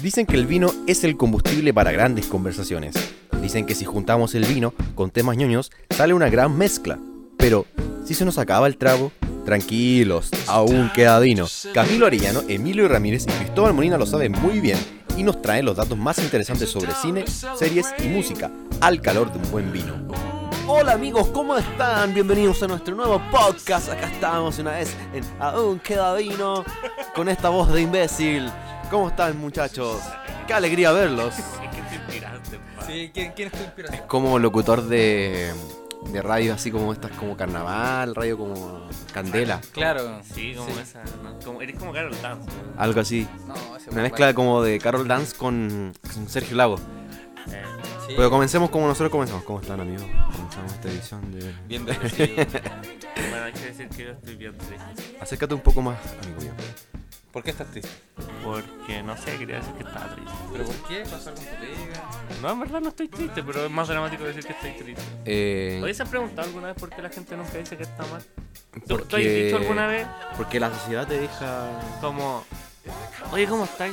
Dicen que el vino es el combustible para grandes conversaciones. Dicen que si juntamos el vino con temas ñoños, sale una gran mezcla. Pero, si se nos acaba el trago, tranquilos, aún queda vino. Camilo Arellano, Emilio Ramírez y Cristóbal Molina lo saben muy bien y nos traen los datos más interesantes sobre cine, series y música, al calor de un buen vino. Hola amigos, ¿cómo están? Bienvenidos a nuestro nuevo podcast. Acá estamos una vez en Aún queda vino con esta voz de imbécil. ¿Cómo están muchachos? Qué alegría verlos. Sí, ¿quién, quién es tu inspiración? Como locutor de, de radio así como estas como carnaval, radio como candela, Claro. Sí, como esa. ¿no? Como, eres como Carol Dance. algo así. No, ese Una mezcla como de Carol Dance con, con Sergio Lago. Eh, Sí, Pero comencemos como nosotros comenzamos. ¿Cómo están amigos? Comenzamos esta edición de... Bien depresivo. bueno, hay que decir que yo estoy bien triste. Acércate un poco más, amigo mío. ¿Por qué estás triste? Porque no sé, quería decir que estaba triste. ¿Pero por qué? ¿Pasó algo con tu pega? No, en verdad no estoy triste, pero es más dramático decir que estoy triste. Eh, ¿Oye, se han preguntado alguna vez por qué la gente nunca dice que está mal? ¿Tú, porque, tú has dicho alguna vez Porque la sociedad te deja... como, oye, ¿cómo estás?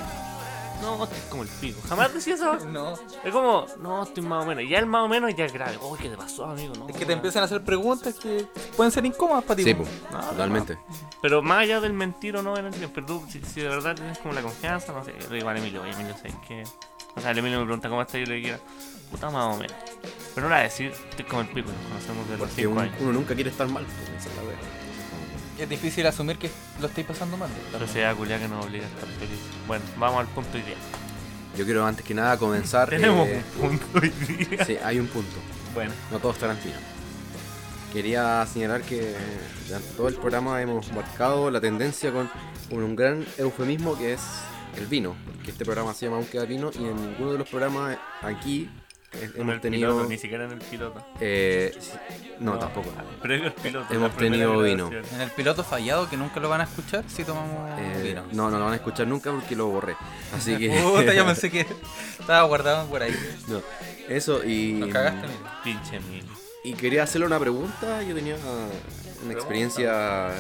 No, estoy como el pico. Jamás decía eso. No. Es como, no, estoy más o menos. Y ya el más o menos ya es grave. Uy, ¿qué te pasó, amigo? No, Es que te empiezan a hacer preguntas que pueden ser incómodas para ti. Sí, pues, No, totalmente. Pero más allá del mentir o no pero tú, si, si de verdad tienes como la confianza, no sé, Emilio, oye Emilio, ¿sabes qué? O sea, el Emilio me pregunta cómo está y yo le digo, puta más o menos. Pero no la decir, estoy como el pico, nos conocemos desde los Porque 5 uno, años. uno nunca quiere estar mal. pues, esa es la wea. Es difícil asumir que lo estáis pasando mal. Sociedad culia que nos obliga a estar felices. Bueno, vamos al punto día. Yo quiero antes que nada comenzar... Tenemos eh, un punto hoy día. Sí, hay un punto. Bueno, No todo es Tarantino. Quería señalar que durante todo el programa hemos marcado la tendencia con, un gran eufemismo que es el vino. Que este programa se llama Aún queda vino y en ninguno de los programas aquí en hemos el tenido... piloto, ni siquiera en el piloto. eh, no, tampoco. Previo al piloto. Hemos tenido vino. En el piloto fallado, que nunca lo van a escuchar, si tomamos Eh, vino. no, no lo van a escuchar nunca porque lo borré. Así que... Puta, yo pensé que estaba guardado por ahí. no, eso y... Nos cagaste, mira. Pinche Emilio. Y quería hacerle una pregunta. Yo tenía una experiencia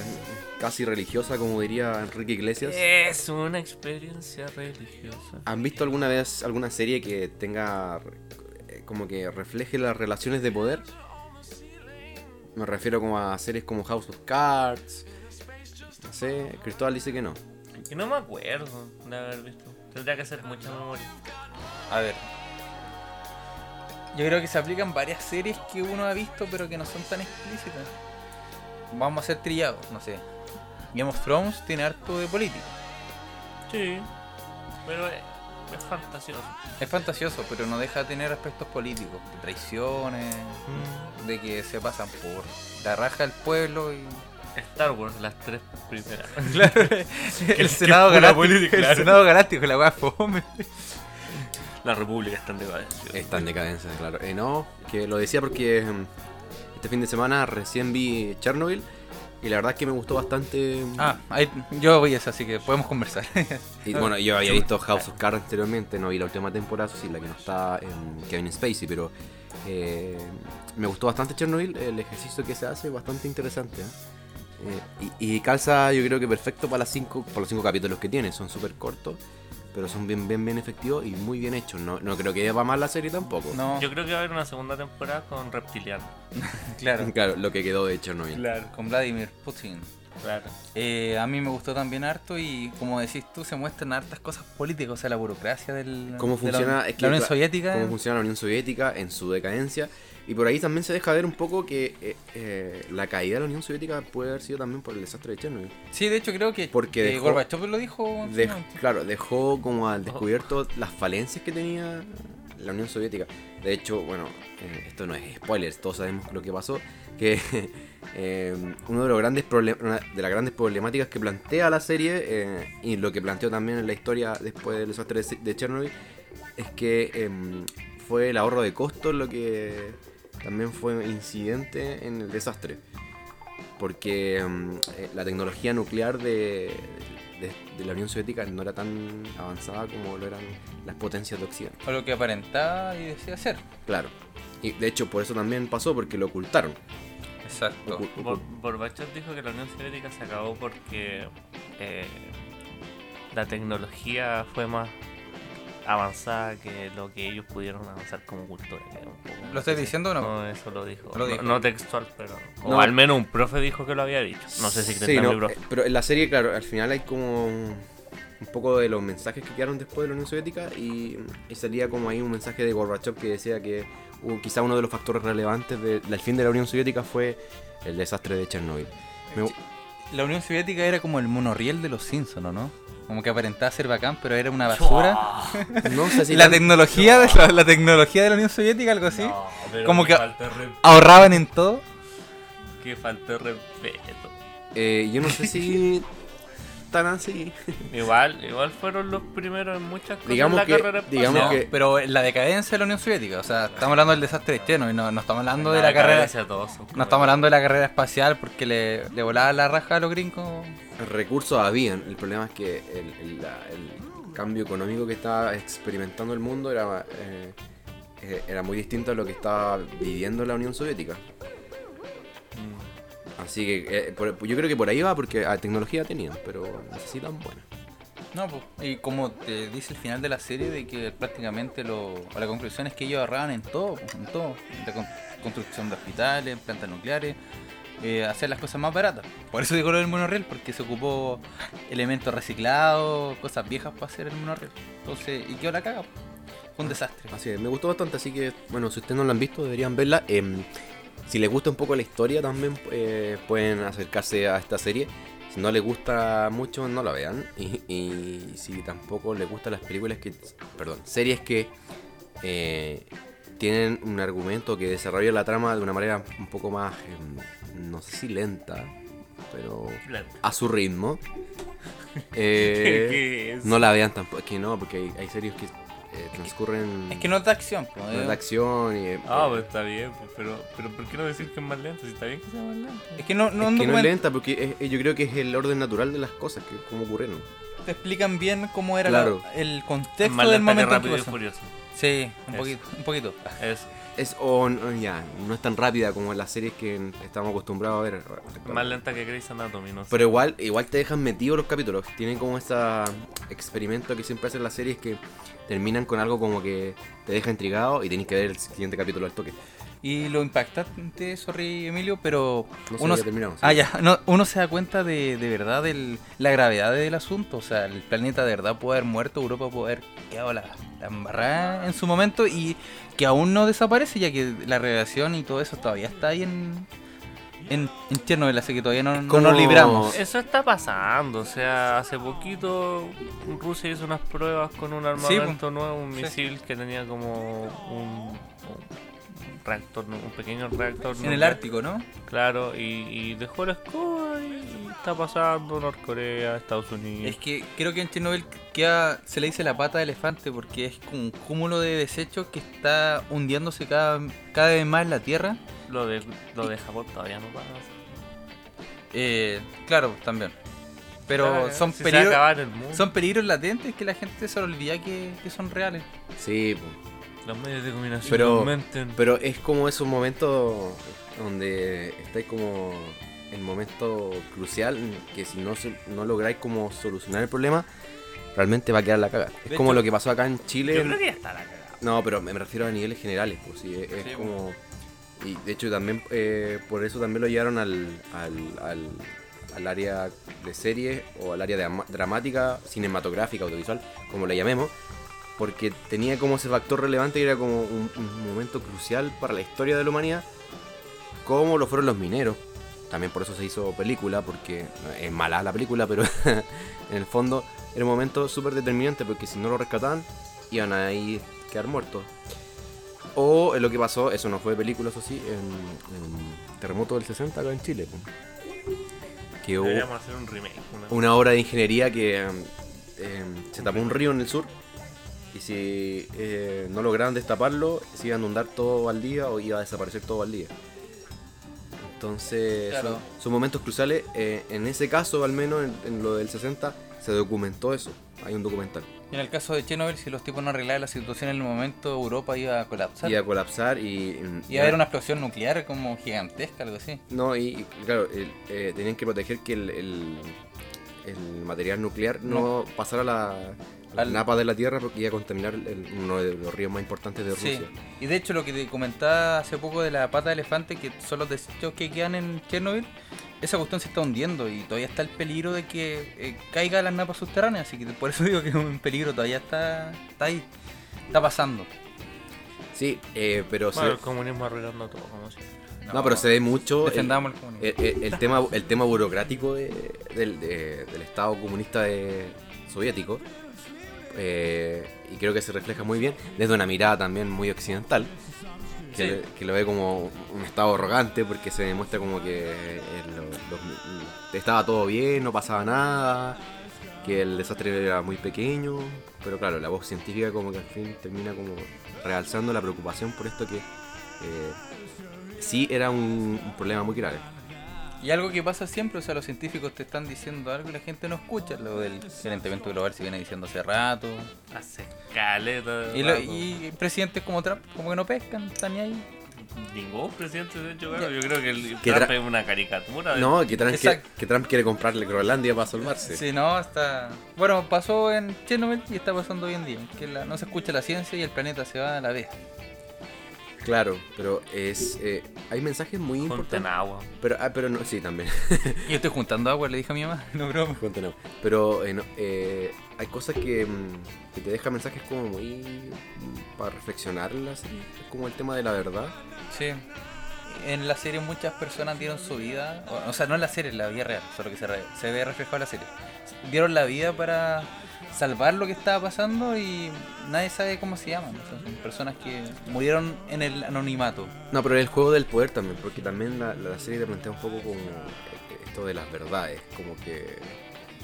casi religiosa, como diría Enrique Iglesias. Es una experiencia religiosa. ¿Han visto alguna vez alguna serie que tenga como que refleje las relaciones de poder? Me refiero como a series como House of Cards. No sé, Cristóbal dice que no. Y no me acuerdo de haber visto. Tendría que hacer mucha memoria. A ver. Yo creo que se aplican varias series que uno ha visto, pero que no son tan explícitas. Vamos a ser trillados, no sé. Game of Thrones tiene harto de política. Sí. Pero es, fantasioso. Es fantasioso, pero no deja de tener aspectos políticos, de traiciones, de que se pasan por la raja del pueblo y. Star Wars, las tres primeras. Claro, el Senado Galáctico. política, el claro. Senado Galáctico, la weá fome. La República está en decadencia. Está en decadencia, claro. Eh, no, que lo decía porque mm, este fin de semana recién vi Chernobyl y la verdad es que me gustó bastante. Ah, ahí, yo voy a eso, así que podemos conversar. Y bueno, yo había visto House of Cards anteriormente, no vi la última temporada, sí, la que no está en Kevin Spacey, pero eh, me gustó bastante Chernobyl, el ejercicio que se hace es bastante interesante. ¿eh? Eh, y, y calza yo creo que perfecto para, las cinco, para los cinco capítulos que tiene, son súper cortos, pero son bien, bien, bien efectivos y muy bien hechos. No, no creo que va mal la serie tampoco. no, Yo creo que va a haber una segunda temporada con Reptiliano. claro, Claro, lo que quedó de Chernobyl. Claro. con Vladimir Putin. Claro. Eh, a mí me gustó también harto y como decís tú, se muestran hartas cosas políticas, o sea, la burocracia del, cómo de la- funciona, la, es que, Unión Soviética. cómo funciona la Unión Soviética en su decadencia y por ahí también se deja ver un poco que eh, eh, la caída de la Unión Soviética puede haber sido también por el desastre de Chernobyl. Sí, de hecho creo que Porque eh, dejó- Gorbachev lo dijo. Dej- claro, dejó como al descubierto las falencias que tenía la Unión Soviética. De hecho, bueno, eh, esto no es spoilers, todos sabemos lo que pasó, que eh, uno de los grandes una de las grandes problemáticas que plantea la serie eh, y lo que planteó también en la historia después del desastre de, de Chernobyl es que em, fue el ahorro de costos lo que también fue incidente en el desastre. Porque em, eh, la tecnología nuclear de, de- de la Unión Soviética no era tan avanzada como lo eran las potencias de Occidente. O lo que aparentaba y decía ser. Claro. Y de hecho por eso también pasó, porque lo ocultaron. Exacto. Ocu- Bor- dijo que la Unión Soviética se acabó porque eh, la tecnología fue más avanzada que lo que ellos pudieron avanzar como cultura. que era un poco- ¿Lo estás diciendo o no? No, eso lo dijo. Lo No- dijo. No, textual, pero. O No. al menos un profe dijo que lo había dicho. No sé si Sí, no, mi profe. eh, pero en la serie, claro, al final hay como un, poco de los mensajes que quedaron después de la Unión Soviética y, y salía como ahí un mensaje de Gorbachev que decía que uh, quizá uno de los factores relevantes de- del fin de la Unión Soviética fue el desastre de Chernobyl. Me- La Unión Soviética era como el monorriel de los Simpsons, ¿o ¿no? Como que aparentaba ser bacán, pero era una basura. no sé si la tan- tecnología de la, la tecnología de la Unión Soviética, algo así. No, Como que- Ahorraban en todo. que falta de respeto. eh, yo no sé si tan así. Igual, igual fueron los primeros en muchas cosas Digamos en la que- carrera espacial. digamos No, que- pero en la decadencia de la Unión Soviética, o sea, estamos hablando del desastre de Chernobyl, no, no estamos hablando de la carrera, todos no estamos hablando de la carrera espacial porque le, le volaba la raja a los gringos. Recursos habían, el problema es que el, el- la- el cambio económico que estaba experimentando el mundo era, eh, eh, era muy distinto a lo que estaba viviendo la Unión Soviética. Así que eh, por- yo creo que por ahí va porque ah, tecnología tenían, pero necesitan buena. No, pues, y como te dice el final de la serie, de que prácticamente lo, o la conclusión es que ellos ahorraban en todo, pues, en todo, en la con- construcción de hospitales, plantas nucleares, eh, hacer las cosas más baratas. Por eso digo lo del monorriel, porque se ocupó elementos reciclados, cosas viejas para hacer el monorriel. Entonces, y quedó la caga, pues. fue un desastre. Así es, me gustó bastante, así que bueno, si ustedes no la han visto deberían verla. Em, si les gusta un poco la historia también eh, pueden acercarse a esta serie. Si no les gusta mucho, no la vean. Y, y si tampoco les gustan las películas que, perdón, series que eh, tienen un argumento que desarrolla la trama de una manera un poco más, em, no sé si lenta, pero a su ritmo. eh, ¿Qué es? no la vean tampoco, es que no, porque hay, hay series que eh, transcurren Es que no es de acción, pues, no eh. es de acción y, eh, Ah, pues está bien, pues, pero, pero ¿por qué no decir que es más lento? Si está bien que sea más lento. es que no, no, es que no es lenta porque es- yo creo que es el orden natural de las cosas, que como ocurrieron. te explican bien cómo era Claro. la- el Es contexto del lenta que momento en que rápido y furioso. Sí, un Eso. poquito, un poquito. Es Es o no, ya, no es tan rápida como en las series que estamos acostumbrados a ver. más lenta que Grey's Anatomy, no sé. Pero igual, igual te dejan metidos los capítulos. Tienen como ese experimento que siempre hacen las series que terminan con algo como que te deja intrigado y tenés que ver el siguiente capítulo al toque. Y lo impactante, sorry Emilio, pero No sé, uno, ya terminamos. ah, ya, no, uno se da cuenta de, de verdad de la gravedad del asunto. O sea, el planeta de verdad puede haber muerto, Europa puede haber quedado la, la embarrada en su momento y que aún no desaparece, ya que la radiación y todo eso todavía está ahí en, en, en Chernobyl, así que todavía no, no nos libramos. Eso está pasando, o sea, hace poquito Rusia hizo unas pruebas con un armamento nuevo, un Sí. misil que tenía como un, un reactor, un pequeño reactor. En el Ártico, ¿no? Claro, y, y dejó la escoba está pasando Norcorea, Estados Unidos. Es que creo que en Chernobyl queda, se le dice la pata de elefante porque es como un cúmulo de desechos que está hundiéndose cada, cada vez más en la Tierra. Lo de, lo de Japón todavía no pasa. Eh, claro, también. Pero Claro, son si peligros son peligros latentes que la gente se le olvida que, que son reales. Sí. Los medios de comunicación Pero- pero es como esos momentos donde estáis como en momento crucial que si no, no lográis como solucionar el problema, realmente va a quedar la caga. Es como lo que pasó acá en Chile. Yo creo que ya está la cagada. No, pero me refiero a niveles generales, pues sí, es, Sí, como... Y de hecho también, eh, por eso también lo llevaron al, al, al, al área de serie o al área de dramática, cinematográfica, audiovisual, como le llamemos, porque tenía como ese factor relevante y era como un, un momento crucial para la historia de la humanidad, como lo fueron los mineros. También por eso se hizo película, porque es mala la película, pero en el fondo era un momento súper determinante, porque si no lo rescataban, iban a ahí quedar muertos. O eh, lo que pasó, eso no fue película, eso sí, en, en Terremoto del 60 acá en Chile. Que hubo hacer un remake. una- una obra de ingeniería que em, em, se tapó un río en el sur y si eh, no lograban destaparlo, se iba a inundar todo al día o iba a desaparecer todo al día. Entonces, Claro. son, son momentos cruciales. eh, en ese caso, al menos en, en lo del 60, se documentó eso. Hay un documental. Y en el caso de Chernobyl, si los tipos no arreglaban la situación en el momento, Europa iba a colapsar. Iba a colapsar y. Iba a haber una explosión nuclear como gigantesca, algo así. No, y, y claro, el- eh, tenían que proteger que el, el, el material nuclear no, pasara a la, las Al- napas de la Tierra porque iba a contaminar el- uno de los ríos más importantes de Sí, Rusia. y de hecho lo que te comentaba hace poco de la pata de elefante, que son los desechos que quedan en Chernobyl, esa cuestión se está hundiendo y todavía está el peligro de que eh, caiga las napas subterráneas, así que por eso digo que es un peligro todavía está, está ahí, está pasando. Sí, eh, pero se- Bueno, el comunismo arruinando todo, como siempre. No, pero se ve mucho el, Defendamos el tema, el tema burocrático de- del, de- del Estado comunista de- soviético. eh, y creo que se refleja muy bien desde una mirada también muy occidental. Que, Sí. le- que lo ve como un estado arrogante porque se demuestra como que eh, lo- estaba todo bien, no pasaba nada, que el desastre era muy pequeño, pero claro, la voz científica como que al fin termina como realzando la preocupación por esto que eh, sí era un, un problema muy grave. Y algo que pasa siempre, o sea, los científicos te están diciendo algo y la gente no escucha, lo del calentamiento global se viene diciendo hace rato. Hace caleta. Y, lo- y presidentes como Trump, como que no pescan, están ni ahí. Ningún presidente, de hecho, yo creo que el Que Trump tra- es una caricatura. de- No, que Trump, quiere, que Trump quiere comprarle Groenlandia para salvarse. Sí, no, está. Bueno, pasó en Chernobyl y está pasando hoy en día. Que la- no se escucha la ciencia y el planeta se va a la vez. Claro, pero es eh, hay mensajes muy Junten importantes. agua. Pero, ah, pero no, sí, también. Yo estoy juntando agua, le dije a mi mamá, no broma. Junten agua. Pero eh, no, eh, hay cosas que, mm, que te dejan mensajes como muy mm, para reflexionarlas. Es como el tema de la verdad. Sí. En la serie muchas personas dieron su vida, o, o sea, no en la serie, en la vida real, solo que se, re- se ve reflejado en la serie. Dieron la vida para salvar lo que estaba pasando y nadie sabe cómo se llaman. o sea, son personas que murieron en el anonimato. No, pero el juego del poder también, porque también la, la serie te plantea un poco como eh, esto de las verdades, como que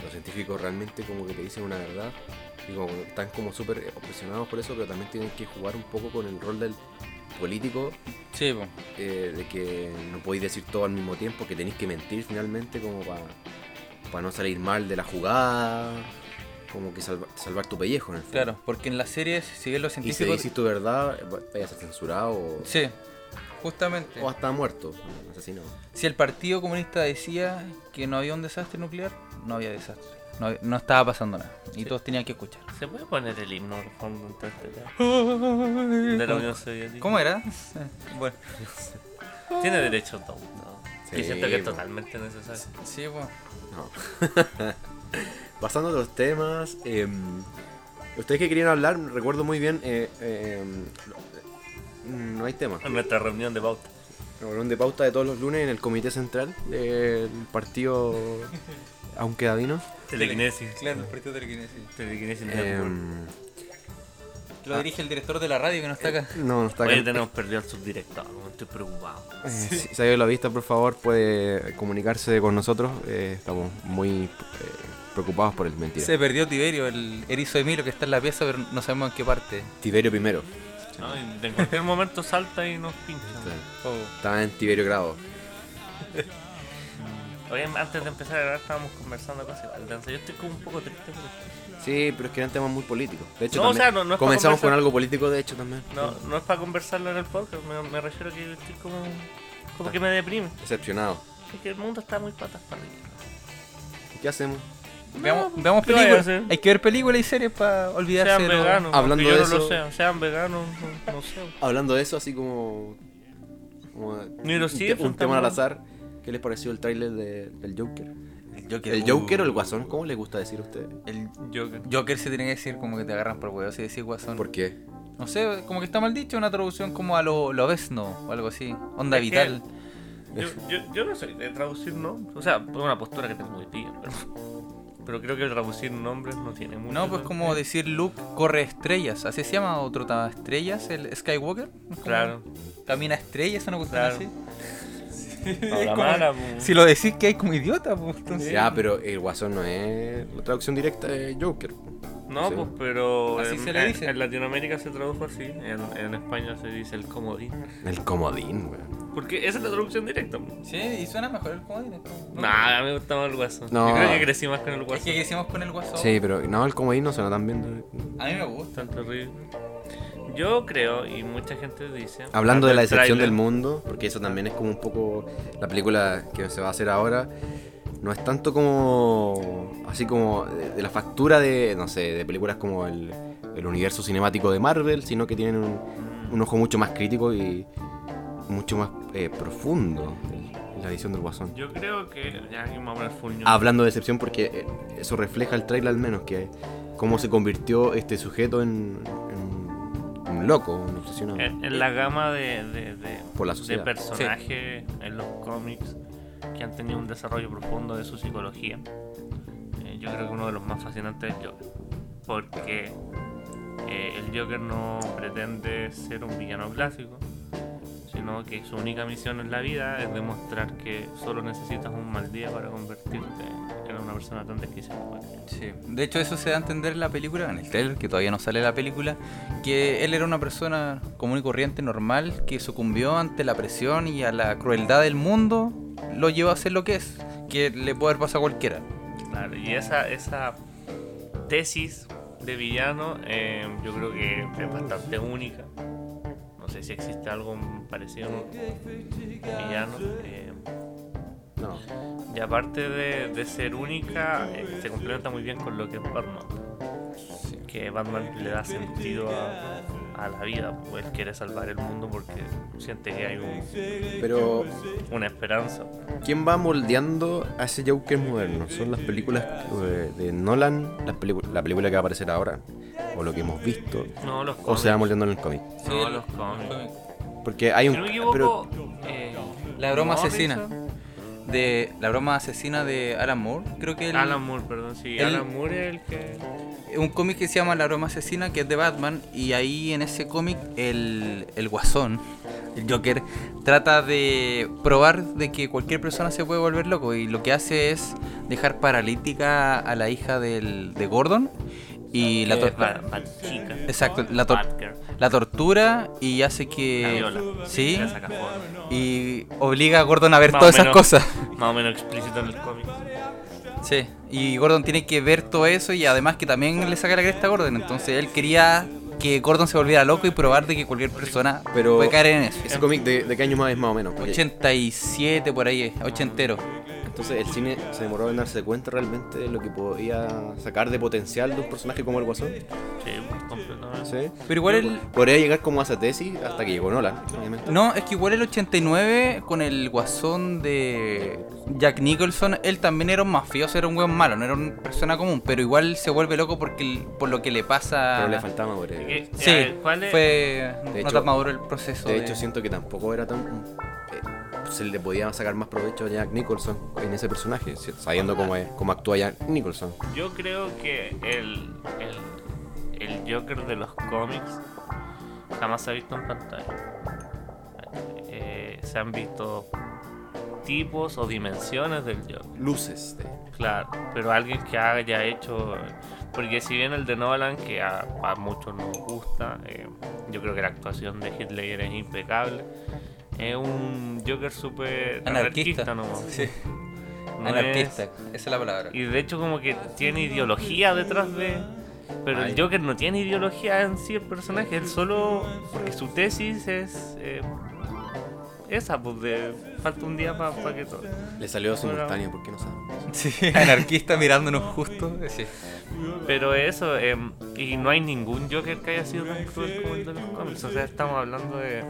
los científicos realmente como que te dicen una verdad y como están como súper obsesionados por eso, pero también tienen que jugar un poco con el rol del político, Sí, eh, de que no podéis decir todo al mismo tiempo, que tenéis que mentir finalmente como para no salir mal de la jugada, como que salva- salvar tu pellejo en el fondo. claro, porque en las series, si bien los Y si científicos... decís tu verdad, vaya a ser censurado o, Sí, justamente. o hasta muerto, asesinado. Si el Partido Comunista decía que no había un desastre nuclear, no había desastre. No, no estaba pasando nada. Y Sí. todos tenían que escuchar. ¿Se puede poner el himno de fondo en todo este de la Unión Soviética? ¿Cómo era? Bueno, Tiene derecho a todo. ¿no? Sí, y siento que es totalmente necesario. sí, pues. No. Pasando a los temas, eh, ustedes que querían hablar, recuerdo muy bien, eh, eh, no hay tema. En nuestra reunión de pauta. Reunión de pauta de todos los lunes en el comité central del partido Aunque Davino. Telequinesis. Claro, el partido de telequinesis. Telequinesis Eh, Network. Lo dirige el director de la radio que no está acá. no, no está acá. Hoy tenemos perdido al subdirector, estoy preocupado. Eh, Si se ha ido la vista, por favor, puede comunicarse con nosotros. Eh, estamos muy eh, preocupados por el mentira. Se perdió Tiberio, el erizo Emilio que está en la pieza, pero no sabemos en qué parte. Tiberio primero. ¿no? En cualquier momento salta y nos pincha. Oh. Estaba en Tiberio Grado. Oye, antes de empezar a grabar estábamos conversando cosas. Yo estoy como un poco triste por esto. Sí, pero es que eran temas muy políticos. De hecho, No, o también sea, no- no es para comenzamos con algo político, de hecho, también. No, no es para conversarlo en el podcast, me, me refiero a que estoy como, como que me deprime. Decepcionado. Es que el mundo está muy patas para arriba. ¿Qué hacemos? Veamos, No, veamos ¿qué vaya a películas. Hay que ver películas y series para olvidarse Sean veganos, Hablando de no lo eso- sea, sean veganos, no, no sé. Hablando de eso, así como. como Ni los un, un tema al azar. ¿Qué les pareció el tráiler de- del Joker? El Joker, ¿El uh, Joker o el Guasón? ¿Cómo les gusta decir a ustedes? El Joker. Joker se tiene que decir como que te agarran por huevo, si decir guasón. ¿Por qué? No sé, como que está mal dicho, una traducción como a lo, lo obesno o algo así. Onda Es vital. Yo, yo, yo no soy de traducir nombres. O sea, es una postura que tengo muy pilla, pero, pero creo que traducir nombres no tiene mucho. No, pues como decir Luke corre estrellas, así se llama, o trota estrellas, el Skywalker. Claro. Camina estrellas, una cuestión Claro. así. Como- mala, pues. Si lo decís que hay como idiota, pues entonces. Ya, pero el Guasón no es la traducción directa de Joker. No, Sí. pues, pero Así en, se le dice. en- en Latinoamérica se tradujo así, en, en España se dice el comodín. El comodín, weón. Porque esa es la traducción directa. Sí, y suena mejor el comodín. es como- no. Nah, a mí me gusta más el guasón. No. Yo creo que crecí más con el Es guasón. que crecimos con el guasón. Sí, pero no, el comodín no suena tan bien. A mí me gusta. Tan terrible. Yo creo, y mucha gente dice. Hablando de la decepción del mundo, porque eso también es como un poco la película que se va a hacer ahora. No es tanto como. así como de, de la factura de, no sé, de películas como el, el universo cinemático de Marvel, sino que tienen un, un ojo mucho más crítico y mucho más eh, profundo en, la visión del Guasón. Yo creo que. Ya. Hablando de decepción, porque eh, eso refleja el trailer al menos, que cómo se convirtió este sujeto en, en un loco, un obsesionado. En, en la gama de, de, de, Por la de personajes en los cómics que han tenido un desarrollo profundo de su psicología. eh, yo creo que uno de los más fascinantes es Joker. Porque eh, el Joker no pretende ser un villano clásico, sino que su única misión en la vida es demostrar que solo necesitas un mal día para convertirte en una persona tan desquiciada. Sí. De hecho, eso se da a entender en la película, en el trailer, que todavía no sale la película, que él era una persona común y corriente, normal, que sucumbió ante la presión y a la crueldad del mundo, lo llevó a ser lo que es, que le puede haber pasado a cualquiera. Claro, y esa, esa tesis de villano eh, yo creo que es bastante única. No sé si existe algo parecido a un villano. eh, No. y aparte de, de ser única, eh, se complementa muy bien con lo que es Batman. Que Batman le da sentido a, a la vida, pues él quiere salvar el mundo porque siente que hay un- Pero, una esperanza. ¿quién va moldeando a ese Joker moderno? ¿Son las películas eh, de Nolan, las la película que va a aparecer ahora? ¿O lo que hemos visto? No, los ¿O se va cómics. moldeando en el cómic? No, los cómics. Porque hay Si un... no me pero- equivoco, eh, La broma asesina. De la broma asesina de Alan Moore, creo que el- Alan Moore, perdón, sí. el- Alan Moore es el que. un cómic que se llama La broma asesina, que es de Batman, y ahí en ese cómic el, el guasón, el Joker, trata de probar de que cualquier persona se puede volver loco, y lo que hace es dejar paralítica a la hija del, de Gordon, y la, Eh, tor- Bat- Batchica. Exacto, la, tor- la tortura y hace La que... viola. Sí, La saca fuera. y obliga a Gordon a ver Más todas esas menos. cosas. Más o menos explícito en el cómic. Sí, y Gordon tiene que ver todo eso y además que también le saca la cresta a Gordon. Entonces él quería que Gordon se volviera loco y probar de que cualquier persona Pero- puede caer en eso. ¿Ese cómic de, de qué año más es más o menos? Porque- 87 por ahí, ochentero. Entonces el cine se demoró en darse cuenta realmente de lo que podía sacar de potencial de un personaje como el Guasón. Sí, completamente. ¿Sí? Pero igual el... Podría llegar como a esa tesis hasta que llegó Nolan, obviamente. No, es que igual el 89 con el guasón de Jack Nicholson, él también era un mafioso, era un weón malo, no era una persona común, pero igual se vuelve loco porque por lo que le pasa... Pero le faltaba madurez. ¿Qué- Sí, eh, ¿Cuál es? fue De no hecho- tan maduro el proceso. De hecho, siento que tampoco era tan. Se le podía sacar más provecho a Jack Nicholson en ese personaje, sabiendo cómo, es, cómo actúa Jack Nicholson. Yo creo que el, el, el Joker de los cómics jamás se ha visto en pantalla. Eh, se han visto tipos o dimensiones del Joker. Luces. de- Claro, pero alguien que haya hecho. Porque si bien el de Nolan, que a, a muchos nos gusta, eh, yo creo que la actuación de Hitler es impecable. Es un Joker súper Anarquista. anarquista, ¿no? Sí. No Anarquista, es- esa es la palabra. y de hecho, como que tiene ideología detrás de. Pero Ay. el Joker no tiene ideología en sí el personaje, él solo. Porque su tesis es. eh, esa, pues de. Falta un día para que todo. Le salió simultáneo, ¿por qué no sabe? Sí, anarquista mirándonos justo. Sí. Pero eso, em, y no hay ningún Joker que haya sido tan cruel como el de los cómics. O sea, estamos hablando de,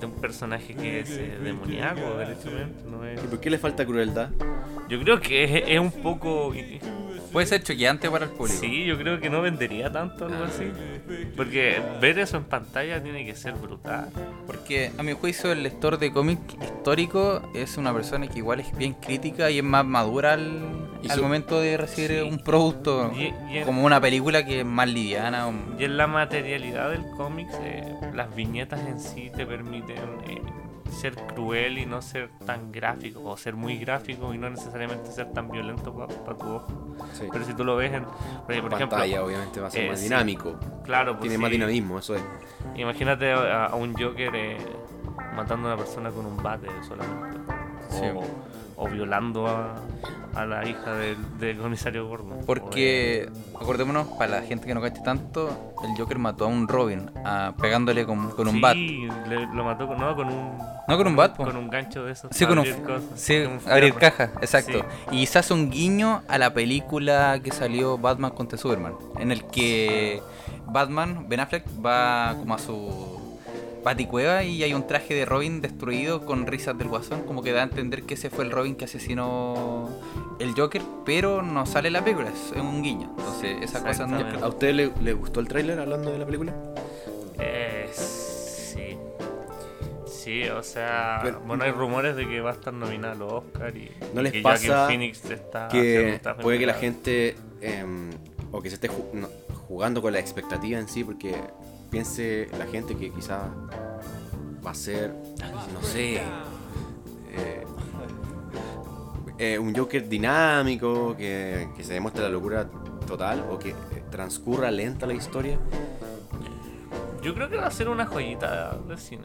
de un personaje que es eh, demoníaco, derechamente. No es... ¿Y por qué le falta crueldad? Yo creo que es, es un poco. Puede ser choqueante para el público. Sí, yo creo que no vendería tanto algo así. Porque ver eso en pantalla tiene que ser brutal. Porque a mi juicio el lector de cómic histórico es una persona que igual es bien crítica y es más madura al, al su- momento de recibir Sí. un producto Y- y en- como una película que es más liviana. o- Y en la materialidad del cómic, eh, las viñetas en sí te permiten eh, ser cruel y no ser tan gráfico, o ser muy gráfico y no necesariamente ser tan violento para tu ojo. Sí. Pero si tú lo ves en, porque, por pantalla, ejemplo, obviamente, va a ser eh, más dinámico. claro, pues Tiene más dinamismo, eso es. Imagínate a, a un Joker eh, matando a una persona con un bate solamente. Sí. O, o violando a, a la hija del, del comisario Gordon. Porque, acordémonos, para la gente que no cache tanto, el Joker mató a un Robin ah, pegándole con, con un sí, bat. le- lo mató con, no, con un. No con un bat. Con un gancho de esos. Sí, con un, abrir cosas, sí, con un abrir caja, exacto. Sí. Y se hace un guiño a la película que salió Batman contra Superman, en el que Batman, Ben Affleck, va como a su baticueva y hay un traje de Robin destruido con risas del guasón, como que da a entender que ese fue el Robin que asesinó el Joker, pero no sale en la película, es un guiño. Entonces, esa cosa no... ¿A usted le, le gustó el tráiler hablando de la película? Eh, sí. Sí, o sea, Pero- bueno, hay rumores de que va a estar nominado a los Oscar y, ¿No y les que pasa Joaquin Phoenix está haciendo que puede que la gente em, o que se esté ju- no, jugando con la expectativa en sí porque piense la gente que quizá va a ser no sé eh, eh, un Joker dinámico que, que se demuestre la locura total o que eh, transcurra lenta la historia Yo creo que va a ser una joyita de cine.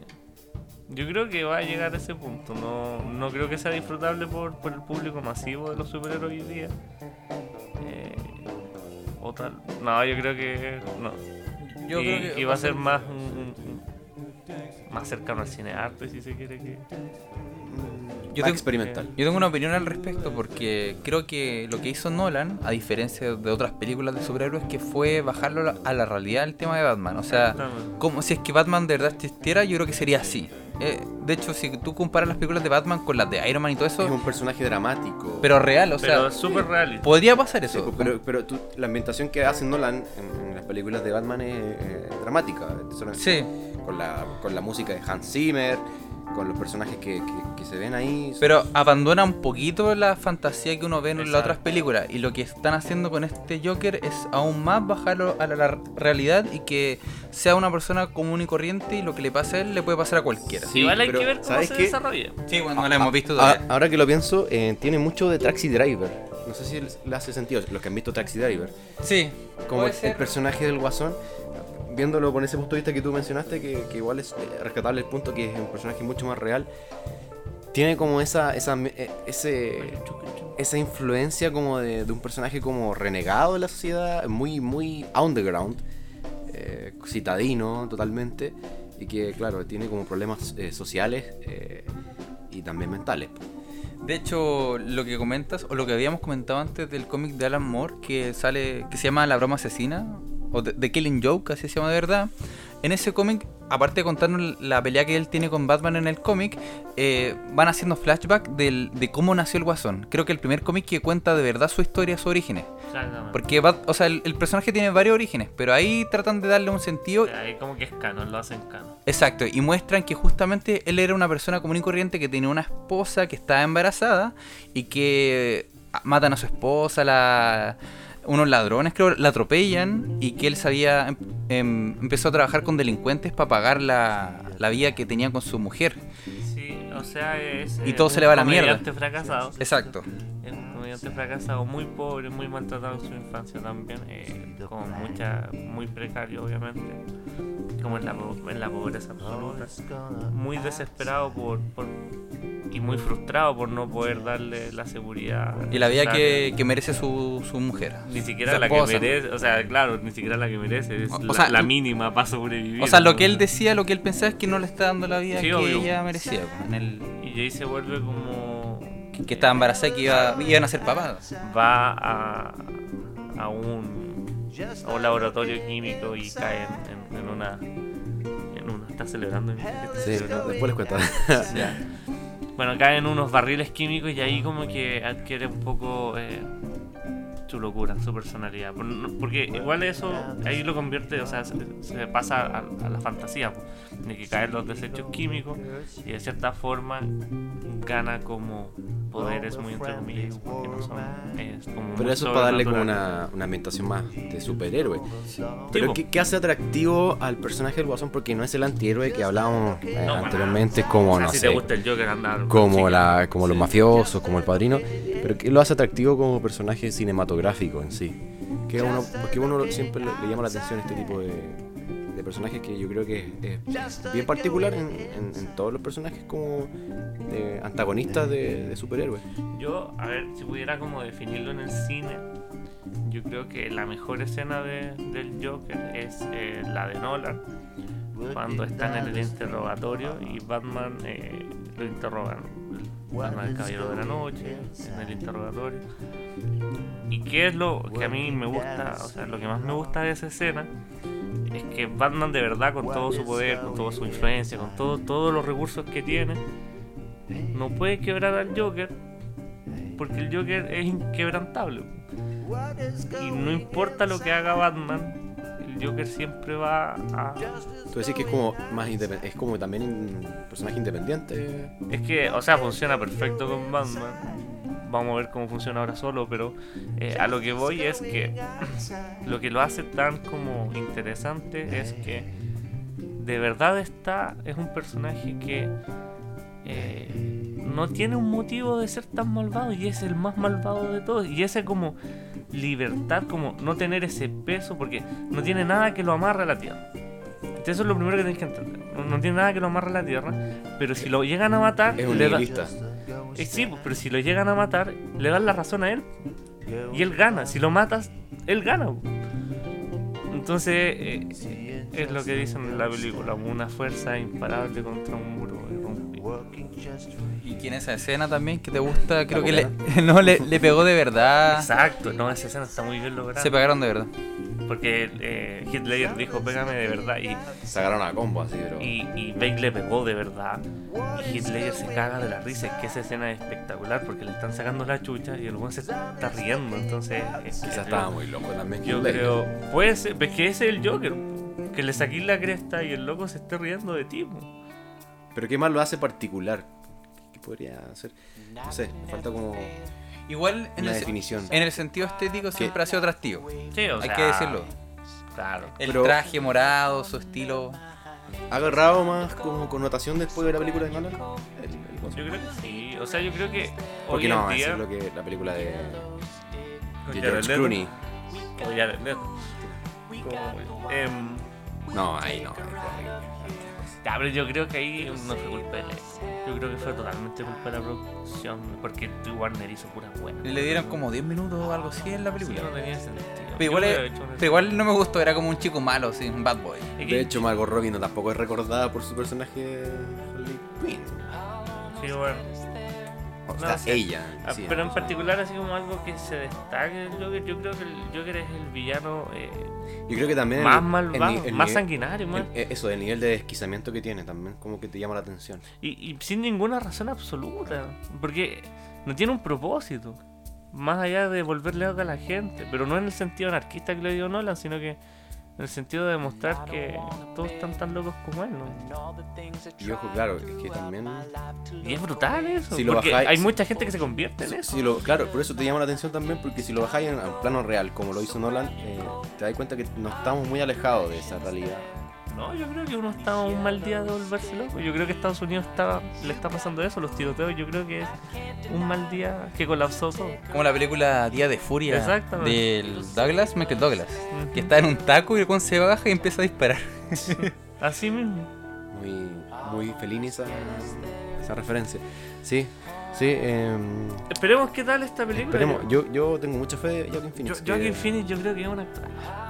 Yo creo que va a llegar a ese punto. No, no creo que sea disfrutable por, por el público masivo de los superhéroes hoy día. Eh, o tal. No, yo creo que no. Yo y, creo que y va a ser más un- un- un- más cercano al cine arte si se quiere que. Yo más tengo- experimental Yo tengo una opinión al respecto porque creo que lo que hizo Nolan, a diferencia de otras películas de superhéroes, que fue bajarlo a la- realidad el tema de Batman. O sea, como si es que Batman de verdad existiera, yo creo que sería así. Eh, de hecho, si tú comparas las películas de Batman con las de Iron Man y todo es eso, un personaje dramático pero real, o Pero sea, es súper realista. podría pasar Sí, eso. pues, pero, pero tú- la ambientación que hace Nolan en, en las películas de Batman es eh, dramática. Sí, Con la, con la música de Hans Zimmer, con los personajes que, que- que se ven ahí. pero abandona un poquito la fantasía que uno ve en las Exacto. otras películas. Y lo que están haciendo con este Joker es aún más bajarlo a la, la realidad y que sea una persona común y corriente y lo que le pase a él le puede pasar a cualquiera. Sí, Igual hay pero que ver cómo ¿sabes se qué? desarrolla. Sí, bueno, no la hemos visto Ah, todavía. ahora que lo pienso, eh, tiene mucho de Taxi Driver. No sé si le hace sentido, los que han visto Taxi Driver. Sí, Como el, el personaje del Guasón, viéndolo con ese punto de vista que tú mencionaste, que, que igual es eh, rescatable el punto que es un personaje mucho más real. Tiene como esa, esa eh, ese, esa influencia como de, de un personaje como renegado de la sociedad, muy, muy underground, eh, citadino totalmente, y que claro, tiene como problemas eh, sociales eh, y también mentales. De hecho, lo que comentas, o lo que habíamos comentado antes del cómic de Alan Moore, que sale, que se llama La broma asesina, o The, The Killing Joke, así se llama de verdad. En ese cómic, aparte de contarnos la pelea que él tiene con Batman en el cómic, eh, van haciendo flashback del- de cómo nació el Guasón. Creo que el primer cómic que cuenta de verdad su historia, sus orígenes. Exactamente. Porque, Bat- o sea, el, el personaje tiene varios orígenes, pero ahí tratan de darle un sentido Ahí como que es canon, lo hacen canon. Exacto, y muestran que justamente él era una persona común y corriente que tenía una esposa que estaba embarazada y que matan a su esposa, la unos ladrones creo la atropellan y que él sabía em- em- empezó a trabajar con delincuentes para pagar la, la vida que tenía con su mujer. Sí, o sea, es. Y eh, todo se un le va a la mierda. fracasado. Exacto. Comediante fracasado, muy pobre, muy maltratado en su infancia también, eh, con mucha, muy precario obviamente, como en la, po- en la pobreza absoluta, muy desesperado por, por- y muy frustrado por no poder darle la seguridad. Y la vida que, que merece su, su mujer. Ni siquiera la que merece, o sea, claro, ni siquiera la que merece, es O- o la, sea, la l- mínima para sobrevivir. O sea, lo que él decía, lo que él pensaba es que no le está dando la vida Sí, que obvio. ella merecía. En el, Y Jay se vuelve como... que, que estaba embarazada y que iba, iban a ser papás. va a, a un, a un laboratorio químico y cae en, en- en una en una está celebrando Sí, después les cuento. Bueno cae en unos barriles químicos y ahí como que adquiere un poco eh, su locura su personalidad porque igual eso ahí lo convierte o sea se, se pasa a, a la fantasía po, de que caen los desechos químicos y de cierta forma gana como poderes muy entre comillas porque no son es como Pero eso es para darle como una, una ambientación más de superhéroe. Sí, Pero. ¿qué, qué hace atractivo al personaje del Guasón? Porque no es el antihéroe que hablábamos eh, No, anteriormente, como, O sea, no si sé, te gusta el Joker andar como, la, como los mafiosos, como el padrino. Pero ¿qué lo hace atractivo como personaje cinematográfico en sí? Que uno, porque uno siempre le, llama la atención este tipo de, personajes que yo creo que es, bien particular en, todos los personajes como de antagonistas de, de superhéroes. Yo, a ver, si pudiera como definirlo en el cine, yo creo que la mejor escena de- del Joker es eh, la de Nolan, cuando están en el interrogatorio y Batman eh, lo interrogan. Batman, el caballero de la noche, en el interrogatorio. ¿Y qué es lo que a mí me gusta? O sea, lo que más me gusta de esa escena es que Batman de verdad, con todo su poder, con toda su influencia, con todo, todos los recursos que tiene, no puede quebrar al Joker porque el Joker es inquebrantable. Y no importa lo que haga Batman, el Joker siempre va a... Tú decís que es como más es como también un personaje independiente. Es que, o sea, funciona perfecto con Batman. Vamos a ver cómo funciona ahora solo, pero eh, a lo que voy es que lo que lo hace tan como interesante es que de verdad está, es un personaje que eh, no tiene un motivo de ser tan malvado y es el más malvado de todos. Y ese como libertad, como no tener ese peso, porque no tiene nada que lo amarre a la tierra. Entonces Eso es lo primero que tienes que entender. No, no tiene nada que lo amarre a la tierra, pero si lo llegan a matar, Es un le da- eh, sí, pero si lo llegan a matar, le dan la razón a él. Y él gana. Si lo matas, él gana. Entonces, eh, es lo que dicen en la película: una fuerza imparable contra un. Y que en esa escena también que te gusta, creo que le, no, le, le pegó de verdad. Exacto, no, esa escena está muy bien lograda. Se pegaron de verdad. Porque eh, Hitler dijo: Pégame de verdad. Y, Se agarraron a combo así, pero. y, y Bane le pegó de verdad. Y Hitler se caga de la risa. Es que esa escena es espectacular porque le están sacando la chucha y el buen se está riendo. Entonces, es que Quizás yo- estaba muy loco también. Yo Heath Ledger. creo. Puede ser. Es que ese es el Joker. Que le saquís la cresta y el loco se esté riendo de ti. Pero ¿qué más lo hace particular? ¿Qué podría hacer? No sé, me falta como Igual en una el, definición. en el sentido estético siempre ha sido atractivo. Sí, o Hay sea, que decirlo. Claro. El Pero- traje morado, su estilo. ¿Ha agarrado más como connotación después de la película de Nolan? El- el coso. Yo creo que sí. O sea, yo creo que. Porque hoy no, en día. decir lo que la película de, con de George Leto, Clooney. o Jared Leto. Como, em, No, ahí no. ahí. Ya, pero yo creo que ahí no fue culpa de él. Yo creo que fue totalmente culpa de la producción. Porque Warner hizo puras buenas. Le dieron como 10 minutos o algo así en la Sí, película. no tenía sentido. Pero igual, Yo es- pero igual no me gustó, era como un chico malo, así, un bad boy. De hecho, Margot Robbie no tampoco es recordada por su personaje Harley Quinn. sí, bueno. O No, sí. ella. Ah, sí. Pero en particular, así como algo que se destaque Joker, yo creo que el Joker es el villano eh, Yo creo que también. más el- malvado, el ni- el más sanguinario, más- eso, el nivel de desquiciamiento que tiene también, como que te llama la atención. y, y sin ninguna razón absoluta, porque no tiene un propósito, más allá de volverle loca a la gente, pero no en el sentido anarquista que le dio Nolan, sino que en el sentido de demostrar que todos están tan locos como él, ¿no? Y ojo, claro, es que también. Y es brutal eso, Si porque bajáis- hay mucha gente que se convierte en eso. Si lo, claro, por eso te llama la atención también, porque si lo bajáis en, en plano real, como lo hizo Nolan, eh, te das cuenta que no estamos muy alejados de esa realidad. No, yo creo que uno está a un mal día de volverse loco. Yo creo que Estados Unidos está, le está pasando eso, los tiroteos. Yo creo que es un mal día que colapsó todo. Como la película Día de Furia del Douglas, Michael Douglas. Que está en un taco y el se baja y empieza a disparar. Así mismo. Muy, muy Fellini esa, esa referencia. Sí, sí. em, Esperemos qué tal esta película. esperemos, yo, yo tengo mucha fe de Joaquin Phoenix. yo, que- Joaquin Phoenix yo creo que es un actor.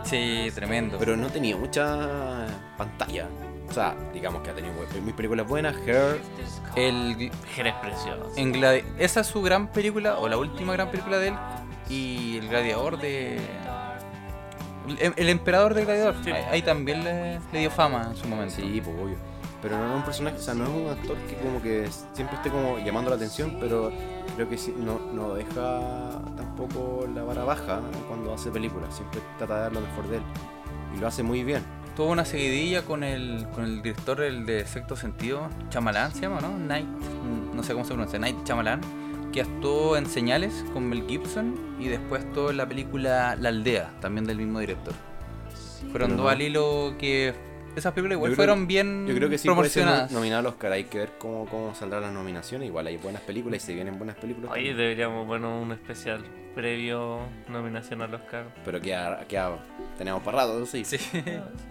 Sí, tremendo. Pero no tenía mucha pantalla. O sea, digamos que ha tenido muy, muy películas buenas. Hair, el, Eres precioso. en Gladi- esa es su gran película, o la última gran película de él. Y el gladiador de. El, el emperador del gladiador. Sí. Ahí, ahí también le, le dio fama en su momento. Sí, pues obvio. Pero no es un personaje, o sea, no es un actor que como que siempre esté como llamando la atención, pero creo que no, no deja tampoco la vara baja cuando hace películas. Siempre trata de dar lo mejor de él. Y lo hace muy bien. Tuvo una seguidilla con el, con el director el de Sexto Sentido, Chamalán se llama, ¿no? Night, no sé cómo se pronuncia, Night Chamalán, que actuó en Señales con Mel Gibson y después actuó en la película La Aldea, también del mismo director. Fueron dos al hilo que esas películas igual Yo creo- fueron bien Yo creo que sí puede ser promocionadas. nominado al Oscar. Hay que ver cómo, cómo saldrán las nominaciones. Igual hay buenas películas y se vienen buenas películas. También. deberíamos, bueno, un especial previo nominación al Oscar. Pero queda, queda- tenemos para rato, sí. Sí,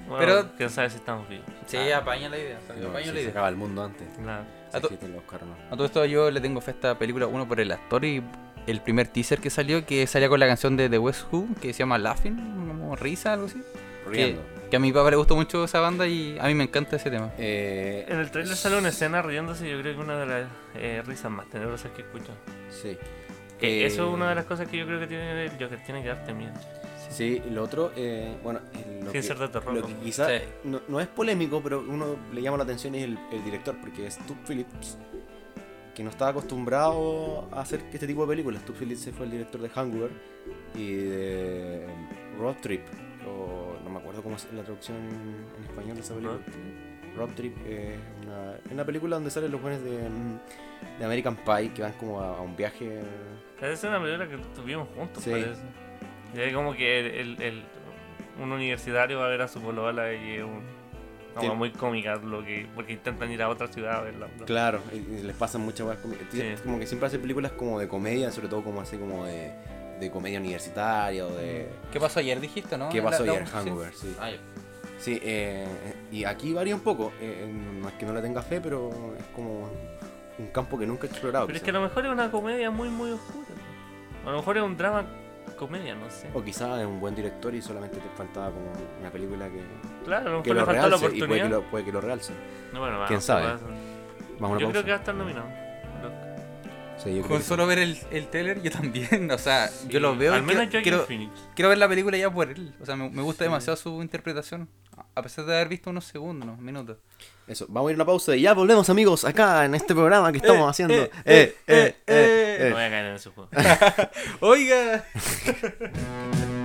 Bueno, Pero- quién sabe si estamos vivos. sí Ah, apaña la idea. Apaña la sí, se idea. acaba el mundo antes. nada. Si A to- Oscar o no. A todo esto yo le tengo fe a esta película, uno por el actor y el primer teaser que salió, que salía con la canción de The West Who, que se llama Laughing, como risa, algo así. Riendo. que a mi papá le gustó mucho esa banda y a mí me encanta ese tema. Eh, En el trailer sale una escena riéndose, yo creo que una de las eh, risas más tenebrosas que escucho. sí. Que Eh, eso es una de las cosas que yo creo que tiene el Joker, tiene que darte miedo. Sí, lo otro, eh, bueno, el- lo Sin que, ser de terror. lo que ¿no? quizá Sí. no, no es polémico, pero uno le llama la atención es el, el director, porque es Tube Phillips, que no estaba acostumbrado a hacer este tipo de películas. Tube Phillips fue el director de Hangover y de Road Trip, o no me acuerdo cómo es la traducción en español de esa película. Road Trip es una, película donde salen los buenos de, mm, de American Pie que van como a, a un viaje. Esa es una película que tuvimos juntos, Sí. parece. Y es como que el, el- el- un universitario va a ver a su polola y es un, Tiene- muy cómica lo que, porque intentan ir a otra ciudad a verla. ¿no? Claro, y, y les pasan muchas cosas. Sí. Como que siempre hace películas como de comedia, sobre todo como así como de, de comedia universitaria o de... ¿Qué pasó ayer, dijiste, no? ¿Qué pasó La- la- ayer? sí. Hangover, sí. Ah. Sí, eh, y aquí varía un poco. eh, no es que no le tenga fe, pero es como un campo que nunca he explorado. Pero es que a lo mejor es una comedia muy, muy oscura. A lo mejor es un drama comedia, no sé. O quizás es un buen director y solamente te faltaba como una película que, Claro, a lo que mejor lo le faltó la realce y puede que oportunidad. lo, puede que lo realce. No, bueno, vamos, ¿Quién sabe? vamos. Vamos a una Yo pausa. creo que va a estar nominado. Sí, yo creo Con sí. solo ver el, el trailer, yo también. O sea, yo lo veo Al y menos quiero, quiero, Phoenix. quiero ver la película ya por él. O sea, me, me gusta demasiado su interpretación. A pesar de haber visto unos segundos, unos minutos. Eso, vamos a ir a una pausa y ya volvemos amigos acá en este programa que estamos haciendo. Eh, eh, eh, eh, No eh. voy a caer en ese juego. Oiga.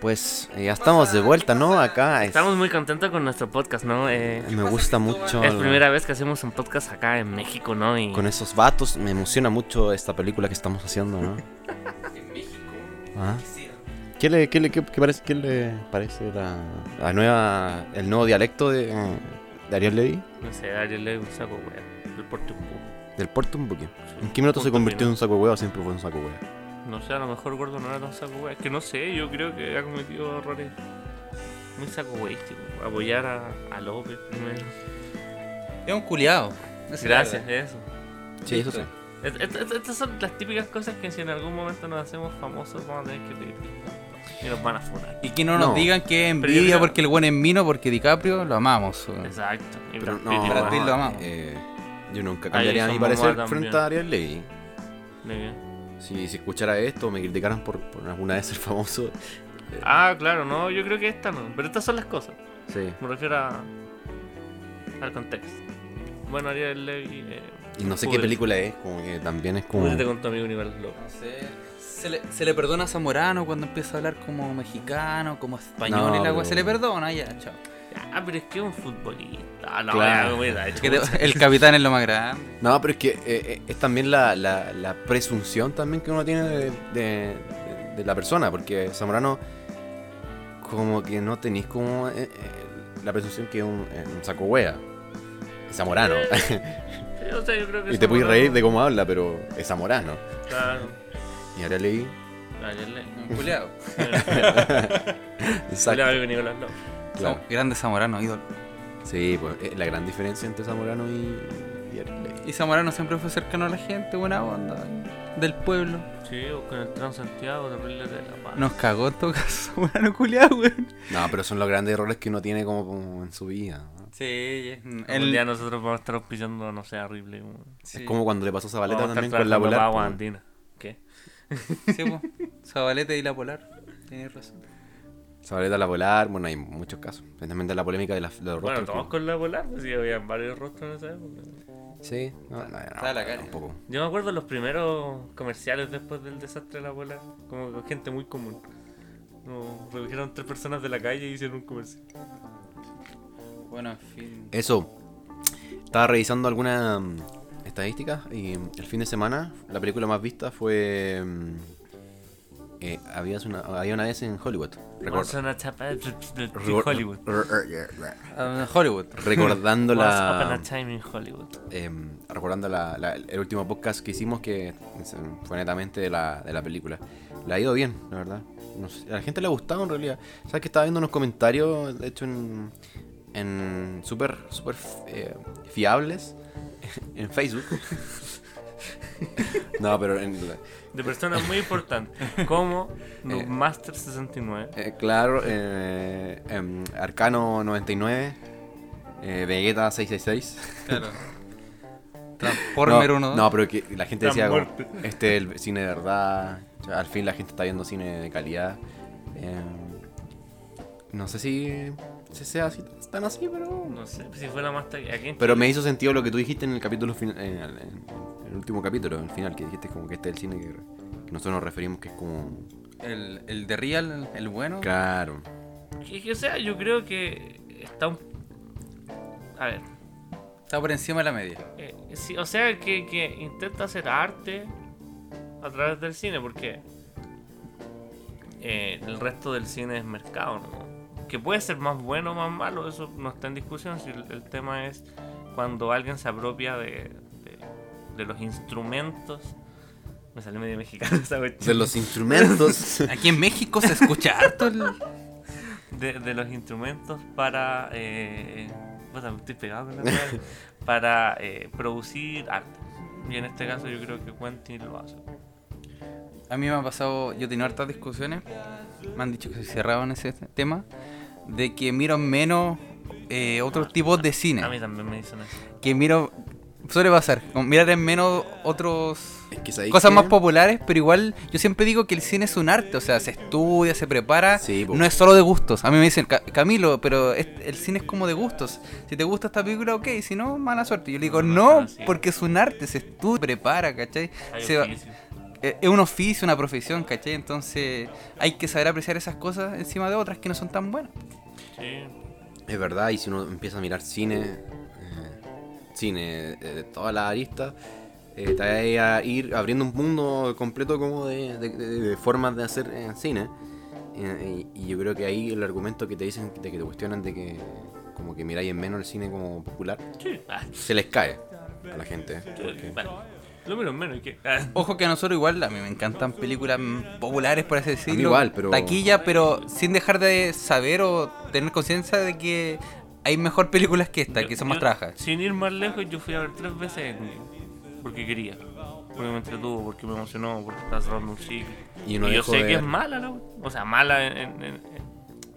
Pues eh, ya estamos de vuelta, ¿no? Acá es- Estamos muy contentos con nuestro podcast, ¿no? Eh, me gusta mucho es la- primera vez que hacemos un podcast acá en México, ¿no? Y con esos vatos. Me emociona mucho esta película que estamos haciendo, ¿no? Ah. ¿Qué le, qué le, qué- qué parece, qué le parece la, la nueva, el nuevo dialecto de, de Ariel Levy? no sé, Ariel le un saco, un poco. Del Puerto un poquito. ¿En qué minuto se convirtió en un saco de huevo? Siempre fue un saco huevo. No sé, a lo mejor gordo no era tan saco, weón. Es que no sé, yo creo que ha cometido errores muy saco, weón. Apoyar a, a López primero. Es un culiado. Es Gracias, eso. Sí, eso sí. Estas son las típicas cosas que si en algún momento nos hacemos famosos vamos a tener que pedir. Y nos van a funar. Y que no, No. nos digan que es envidia creo- porque el buen es mino, porque DiCaprio lo amamos. Exacto. Y Pero Brad no, Brad. Pitt lo amamos. eh, yo nunca cambiaría mi parecer frente a Ariel Levy. Si, si escuchara esto o me criticaran por, por alguna vez ser famoso, eh, Ah, claro, no, yo creo que esta no. Pero estas son las cosas. sí. Me refiero a, al contexto. Bueno, Ariel Levy. Eh, Y no sé qué película es, como que también es como... púdrete con tu amigo Universe Loco. No sé. Se le, se le perdona a Zamorano cuando empieza a hablar como mexicano, como español No, y la pero-. Se le perdona, ya, chao. Ah, pero es que es un futbolista. Ah, no, Claro. Que chucha. el capitán es lo más grande. No, pero es que eh, eh, es también la, la, la presunción también que uno tiene de, de- de la persona, porque Zamorano como que no tenéis como eh, eh, la presunción que es un, eh, un saco wea. Es Zamorano. Sí, o sea, yo creo que y te puedes reír de cómo habla, pero es Zamorano. Claro. Y ahora leí... Un culiao. Exacto. Amigo Nicolás Loco. Claro. Son Zamorano, ídolo. Sí, pues es la gran diferencia entre Zamorano y, y Zamorano siempre fue cercano a la gente, buena onda, del pueblo. Sí, o con el Transantiago, terrible de la paz. Nos cagó en todo caso, Zamorano culiao, weón. No, pero son los grandes errores que uno tiene como, como en su vida. ¿no? Sí, el, día nosotros vamos a estar auspiciando, no sé, horrible. sí. Es como cuando le pasó a Zabaleta vamos también con la Polar. pues. Andina. ¿Qué? Sí, po. Zabaleta y la Polar. Tienes razón. Zabaleta la Polar, bueno, hay muchos casos. Especialmente la polémica de, la, de los Bueno, todos con la polar, pues sí, había varios rostros en esa época. Sí, no, no, no, Está la cara. Yo me acuerdo los primeros comerciales después del desastre de la polar, como con gente muy común. Recogieron tres personas de la calle y hicieron un comercial. Bueno, en fin. Eso, estaba revisando algunas mm, estadísticas y mm, el fin de semana la película más vista fue... eh, había, una, había una vez en Hollywood. Record- Once on a chapa de Hollywood. Ah, Hollywood. Recordando la... a time in Hollywood. em, recordando la- la- el último podcast que hicimos que fue netamente de la, de la película. Le ha ido bien, la verdad. No sé, a la gente le ha gustado en realidad. ¿Sabes que estaba viendo unos comentarios, de hecho, en, en súper super, eh, fiables en Facebook? no, pero en, De personas muy importantes, como Eh. Noobmaster 69. eh, claro, eh, em, Arcano 99, eh, Vegeta 666. Claro. Transformer no, 1. No, pero que la gente decía, como, muerte. este es el cine de verdad. al fin la gente está viendo cine de calidad. Eh, no sé si, si sea así, tan así, pero... No sé si fuera más Pero me hizo sentido lo que tú dijiste en el capítulo fin- en, el, último capítulo, el final, que dijiste como que este es el cine que, que nosotros nos referimos que es como... El, el de Real, el bueno. Claro. Que, que, o sea, yo creo que está un... A ver, Está por encima de la media. eh, sí, o sea, que, que intenta hacer arte a través del cine, porque eh, el resto del cine es mercado, ¿no? Que puede ser más bueno o más malo, eso no está en discusión, si el, el tema es cuando alguien se apropia de, de, los instrumentos... Me salió medio mexicano esa cuestión. De los instrumentos. Aquí en México se escucha harto el... de, de los instrumentos para. Eh, estoy pegado con la weá, Para eh, producir arte. Y en este caso, yo creo que Quentin lo hace. A mí me ha pasado, yo he tenido hartas discusiones, me han dicho que se cerraban ese tema, de que miro menos eh, otros tipos de cine. A mí también me dicen eso. Que miro, suele pasar, como mirar en menos otros Es que ¿sabéis cosas más populares, pero igual yo siempre digo que el cine es un arte, o sea, se estudia, se prepara, Sí, no es solo de gustos. A mí me dicen, "Ca- Camilo, pero es- el cine es como de gustos. Si te gusta esta película, ok, si no, mala suerte. Yo le digo, No, porque es un arte, se estudia, se prepara, ¿cachai? Se va- eh, es un oficio, una profesión, ¿cachai? Entonces hay que saber apreciar esas cosas encima de otras que no son tan buenas. Sí. Es verdad, y si uno empieza a mirar cine, cine de, todas las aristas, eh, te va a ir abriendo un mundo completo como de, de- de- de formas de hacer eh, cine. Eh, y, y yo creo que ahí el argumento que te dicen, de que te cuestionan de que como que miráis en menos el cine como popular, Sí. Ah, se les cae a la gente. eh, sí, porque- bueno, lo menos menos. y que, ah, Ojo que a nosotros igual, a mí me encantan películas mm, populares, por así decirlo. igual, pero- Taquilla, pero sin dejar de saber o tener conciencia de que hay mejor películas que esta, que son más trabajas. Sin ir más lejos, yo fui a ver tres veces. Porque quería. Porque me entretuvo, porque me emocionó, porque estaba cerrando un ciclo. Y Y, uno yo sé de que es mala, la wea. O sea, mala en, en- en-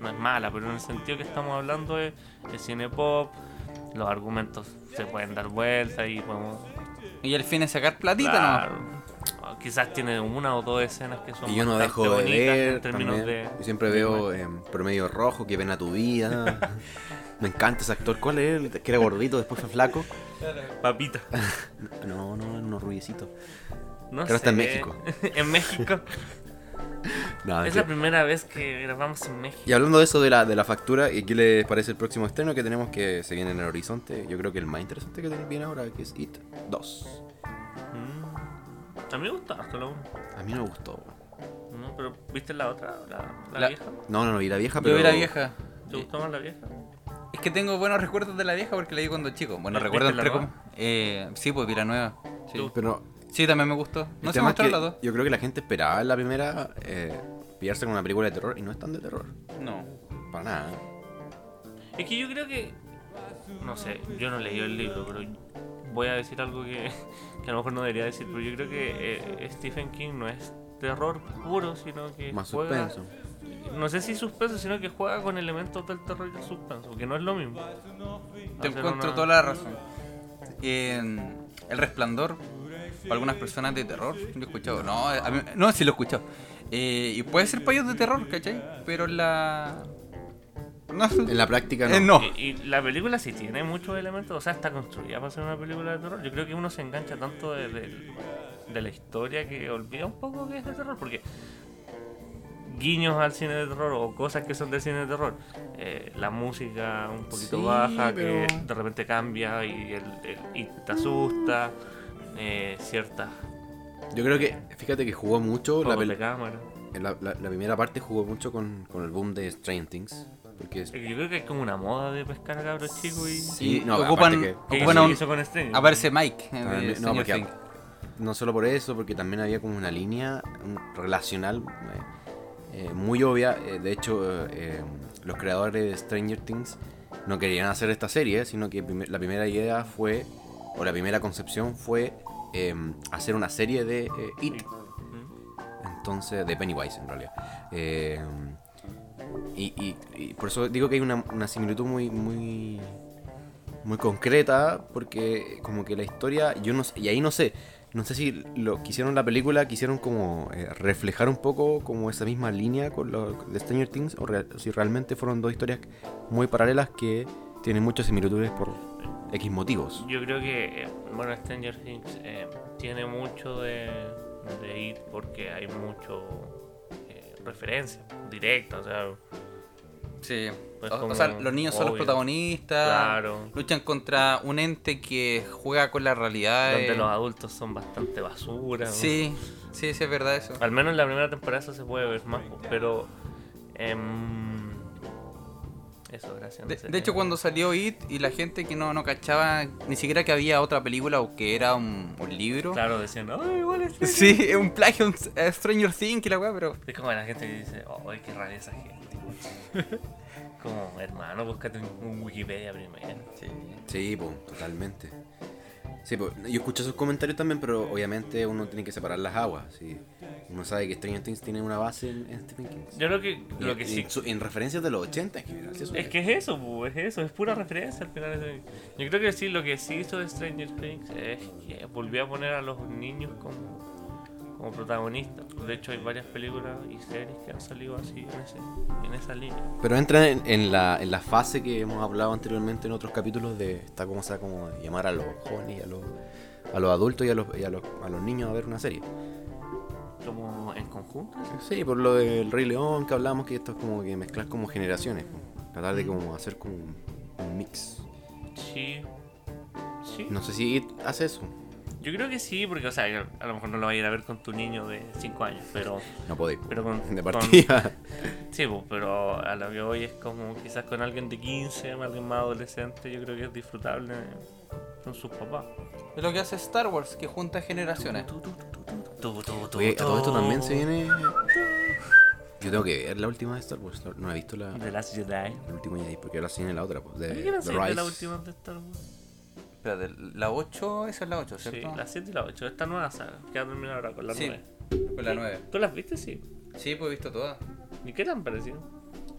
No es mala, pero en el sentido que estamos hablando es cine pop. Los argumentos se pueden dar vueltas y podemos. Y al fin es sacar platita, Claro. Ah, Quizás tiene una o dos escenas que son Y yo no dejo de ver. en términos también. de. Yo siempre de veo eh, Promedio Rojo, que ven a tu vida. Me encanta ese actor. ¿Cuál es? El que era gordito, después fue flaco. Papita. No, no, unos rubiecitos. No Pero está en. México. en México. No, es la primera vez que grabamos en México. Y hablando de eso de la, de la factura, ¿y qué les parece el próximo estreno que tenemos que se viene en el horizonte? Yo creo que el más interesante que viene ahora, que es It 2. Mm. A mí me gustó harto la uno. A mí no me gustó. No, pero ¿viste la otra? La, la La- vieja. No, no, no vi la vieja, pero... Yo vi la vieja. ¿Te gustó más la vieja? Es que tengo buenos recuerdos de la vieja porque la vi cuando chico. Bueno, ¿Viste recuerdos la entre eh, Sí, pues vi la nueva. Sí, ¿Tú? Pero Sí, también me gustó. No se que las dos. yo creo que la gente esperaba en la primera eh, pillarse con una película de terror y no es tan de terror. No. Para nada. Es que yo creo que. No sé, yo no leí el libro, pero voy a decir algo que, que a lo mejor no debería decir. Pero yo creo que eh, Stephen King no es terror puro, sino que. Más juega- suspenso. No sé si suspenso, sino que juega con elementos del terror y el suspenso, que no es lo mismo. Te Hacer encuentro una- toda la razón. En El Resplandor, para algunas personas de terror, yo he escuchado. No, a mí- no, sí lo he escuchado. Eh, y puede ser para ellos de terror, ¿cachai? Pero la. No, En la práctica no. eh, no. Y, y la película sí tiene muchos elementos, o sea, está construida para ser una película de terror. Yo creo que uno se engancha tanto de, de- de la historia que olvida un poco que es de terror, porque guiños al cine de terror o cosas que son del cine de terror, eh, la música un poquito Sí, baja, pero- que de repente cambia y, el, el- y te asusta, eh, ciertas Yo creo que, fíjate que jugó mucho, la, la, la- la primera parte jugó mucho con, con el boom de Stranger Things. Porque es- Es que Yo creo que hay como una moda de pescar a cabros chicos y... Sí, no, ocupan, aparte que- ¿Qué ocupan hizo, a un- hizo con Stranger? Aparece Mike. eh, no, porque no solo por eso, porque también había como una línea relacional eh, eh, muy obvia. Eh, de hecho, eh, eh, los creadores de Stranger Things no querían hacer esta serie, sino que la primera idea fue, o la primera concepción fue eh, hacer una serie de eh, It. Entonces, de Pennywise en realidad. Eh, y, y- por eso digo que hay una, similitud muy, muy, muy concreta, porque como que la historia, yo no y ahí no sé, no sé si lo que hicieron la película quisieron como eh, reflejar un poco como esa misma línea con lo de Stranger Things, o si realmente fueron dos historias muy paralelas que tienen muchas similitudes por X motivos. Yo creo que, eh, bueno, Stranger Things eh, tiene mucho de, de porque hay mucho eh, referencia directa, o sea, Sí. Pues o, o como sea, los niños son los protagonistas. Claro. Luchan contra un ente que juega con la realidad. donde eh, los adultos son bastante basura. ¿no? Sí, sí, es verdad eso. Al menos en la primera temporada eso se puede ver más, pero... em, eso, gracias. De, hecho, cuando salió It y la gente que no, no cachaba ni siquiera que había otra película o que era un, un libro. Claro, decían, ¡ay, igual es Sí, es un plagio, un a Stranger Things y la weá, pero. Es como la gente que dice, ¡ay, qué rara esa gente! como, hermano, búscate un, un Wikipedia primero. Sí. Sí, pues, totalmente. Sí, pues, yo escuché esos comentarios también, pero obviamente uno tiene que separar las aguas. ¿sí? Uno sabe que Stranger Things tiene una base en, en Stephen King. Yo creo que lo que y sí en, en referencias de los 80 en general. sí, eso Es que es eso, pu, es eso, es pura referencia al final. es- Yo creo que sí, lo que sí hizo de Stranger Things es que volvió a poner a los niños como, como protagonistas. De hecho, hay varias películas y series que han salido así en, ese, en esa línea. Pero entra en, en la, en la fase que hemos hablado anteriormente en otros capítulos de esta como sea como llamar a los jóvenes y a los, a los adultos y a los, y a los, a los niños a ver una serie. Como en conjunto. ¿sí? Por lo del Rey León que hablamos que esto es como que mezclar como generaciones. Tratar de como hacer como un, un mix. Sí. Sí. No sé si hace eso. Yo creo que sí, porque, o sea, a lo mejor no lo vas a ir a ver con tu niño de 5 años, pero. No podéis. Pero con, De con- partida. sí, pues, pero a lo que hoy es como quizás con alguien de 15, alguien más adolescente, yo creo que es disfrutable con sus papás. Es lo que hace Star Wars, que junta generaciones. Tu, tu, tu, tu, tu, tu, tu, Oye, a todo esto también se viene. Yo tengo que ver la última de Star Wars. No he visto la, The Last Jedi. el último Jedi porque ahora sí en la otra, pues, de, ¿Qué The de la Rise. última de Star Wars? Espérate, la 8, esa es la 8, Sí, ¿cierto? la 7 y la 8. Esta nueva saga que va a terminar ahora con la Sí. 9. Con la 9. ¿Tú las viste? Sí. Sí, pues he visto todas. ¿Y qué te han parecido?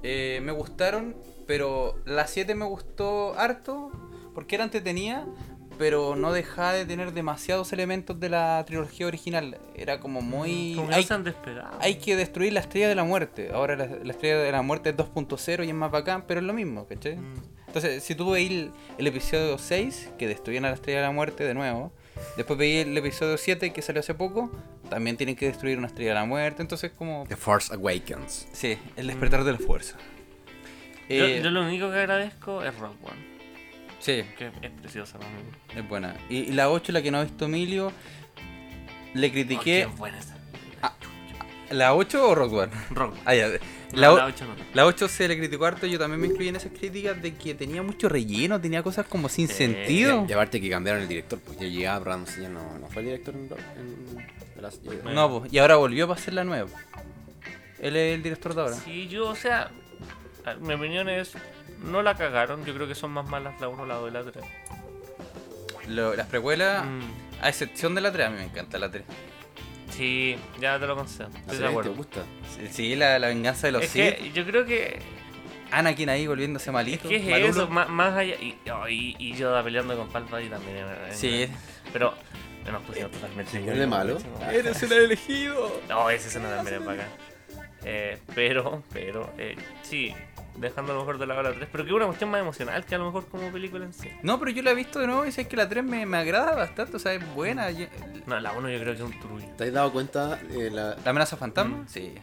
Eh, me gustaron, pero la 7 me gustó harto porque era entretenida, pero no dejaba de tener demasiados elementos de la trilogía original. Era como muy... Como hay, han hay que destruir la estrella de la muerte. Ahora la, la estrella de la muerte es 2.0 y es más bacán, pero es lo mismo, ¿cachai? Mm. Entonces, si tú veis el, el episodio 6, que destruían a la estrella de la muerte de nuevo, después veis el episodio 7, que salió hace poco, también tienen que destruir una estrella de la muerte, entonces como... The Force Awakens. Sí, el despertar de la fuerza. Yo, Eh, yo lo único que agradezco es Rock One, Sí, que es preciosa para mí. es buena. Y, y la 8, la que no ha visto Emilio, le critiqué... Oh, qué buena esa. ¿La 8 o Rock One? Rock. Ah, ya. No, La, o- la 8 no. la 8 se le criticó harto, yo también me incluí en esas críticas de que tenía mucho relleno, tenía cosas como sin Sí. sentido. Y aparte que cambiaron el director, porque ya Abrams ya no, no fue el director en, en Jedi. No, pues, y ahora volvió para hacer la nueva. Él es el director de ahora. Sí, yo, o sea, mi opinión es, no la cagaron, yo creo que son más malas la 1, la 2 y la 3. Lo- las precuelas, Mm, a excepción de la 3, a mí me encanta la 3. Sí, ya te lo concedo, ¿La estoy de serie te acuerdo. gusta? Sí, la, la venganza de los Es Sith. que yo creo que Anakin ahí volviéndose es malito. que es malulo. eso, más, más allá, y, oh, y, y Yoda peleando con Palpatine también. es- es- Sí. Pero nos pusimos totalmente... ¿Se vuelve malo? Eres el elegido. No, ese escena también es bacán. Eh, pero, pero, eh, sí, dejando a lo mejor de lado la 3, pero que es una cuestión más emocional que a lo mejor como película en sí. No, pero yo la he visto de nuevo y sé que la 3 me, me agrada bastante, o sea, es buena. Yo- No, la 1 yo creo que es un trullo. ¿Te has dado cuenta de la, ¿La amenaza fantasma? Mm. Sí.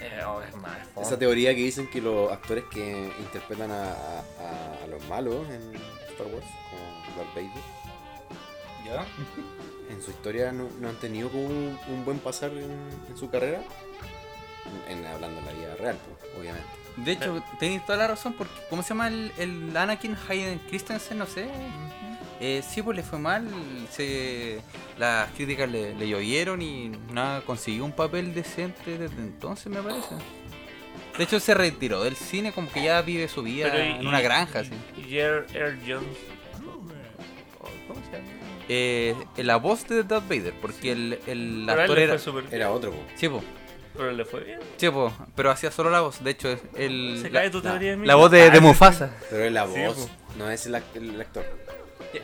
Eh, oh, es más, esa teoría que dicen que los actores que interpretan a, a- a los malos en Star Wars, como Darth Vader, ¿Ya? en su historia no, no han tenido como un, un buen pasar en, en su carrera? En, hablando de la vida real, pues, obviamente. De hecho, tenéis toda la razón, porque ¿cómo se llama el, el Anakin Hayden Christensen? No sé. Eh, sí, pues le fue mal. Se, las críticas le, le llovieron y nada, consiguió un papel decente desde entonces, me parece. De hecho, se retiró del cine, como que ya vive su vida Pero y- en una granja. y- sí. Y Jones. ¿Cómo se llama? Eh, la voz de Darth Vader, porque el, el actor era. Era otro, pues. Sí, po, Pero le fue bien. sí, po, pero hacía solo la voz. De hecho, es el, Se la, cae tu teoría, la voz de, de Mufasa. Pero es la Sí, voz, no es el, act- el actor.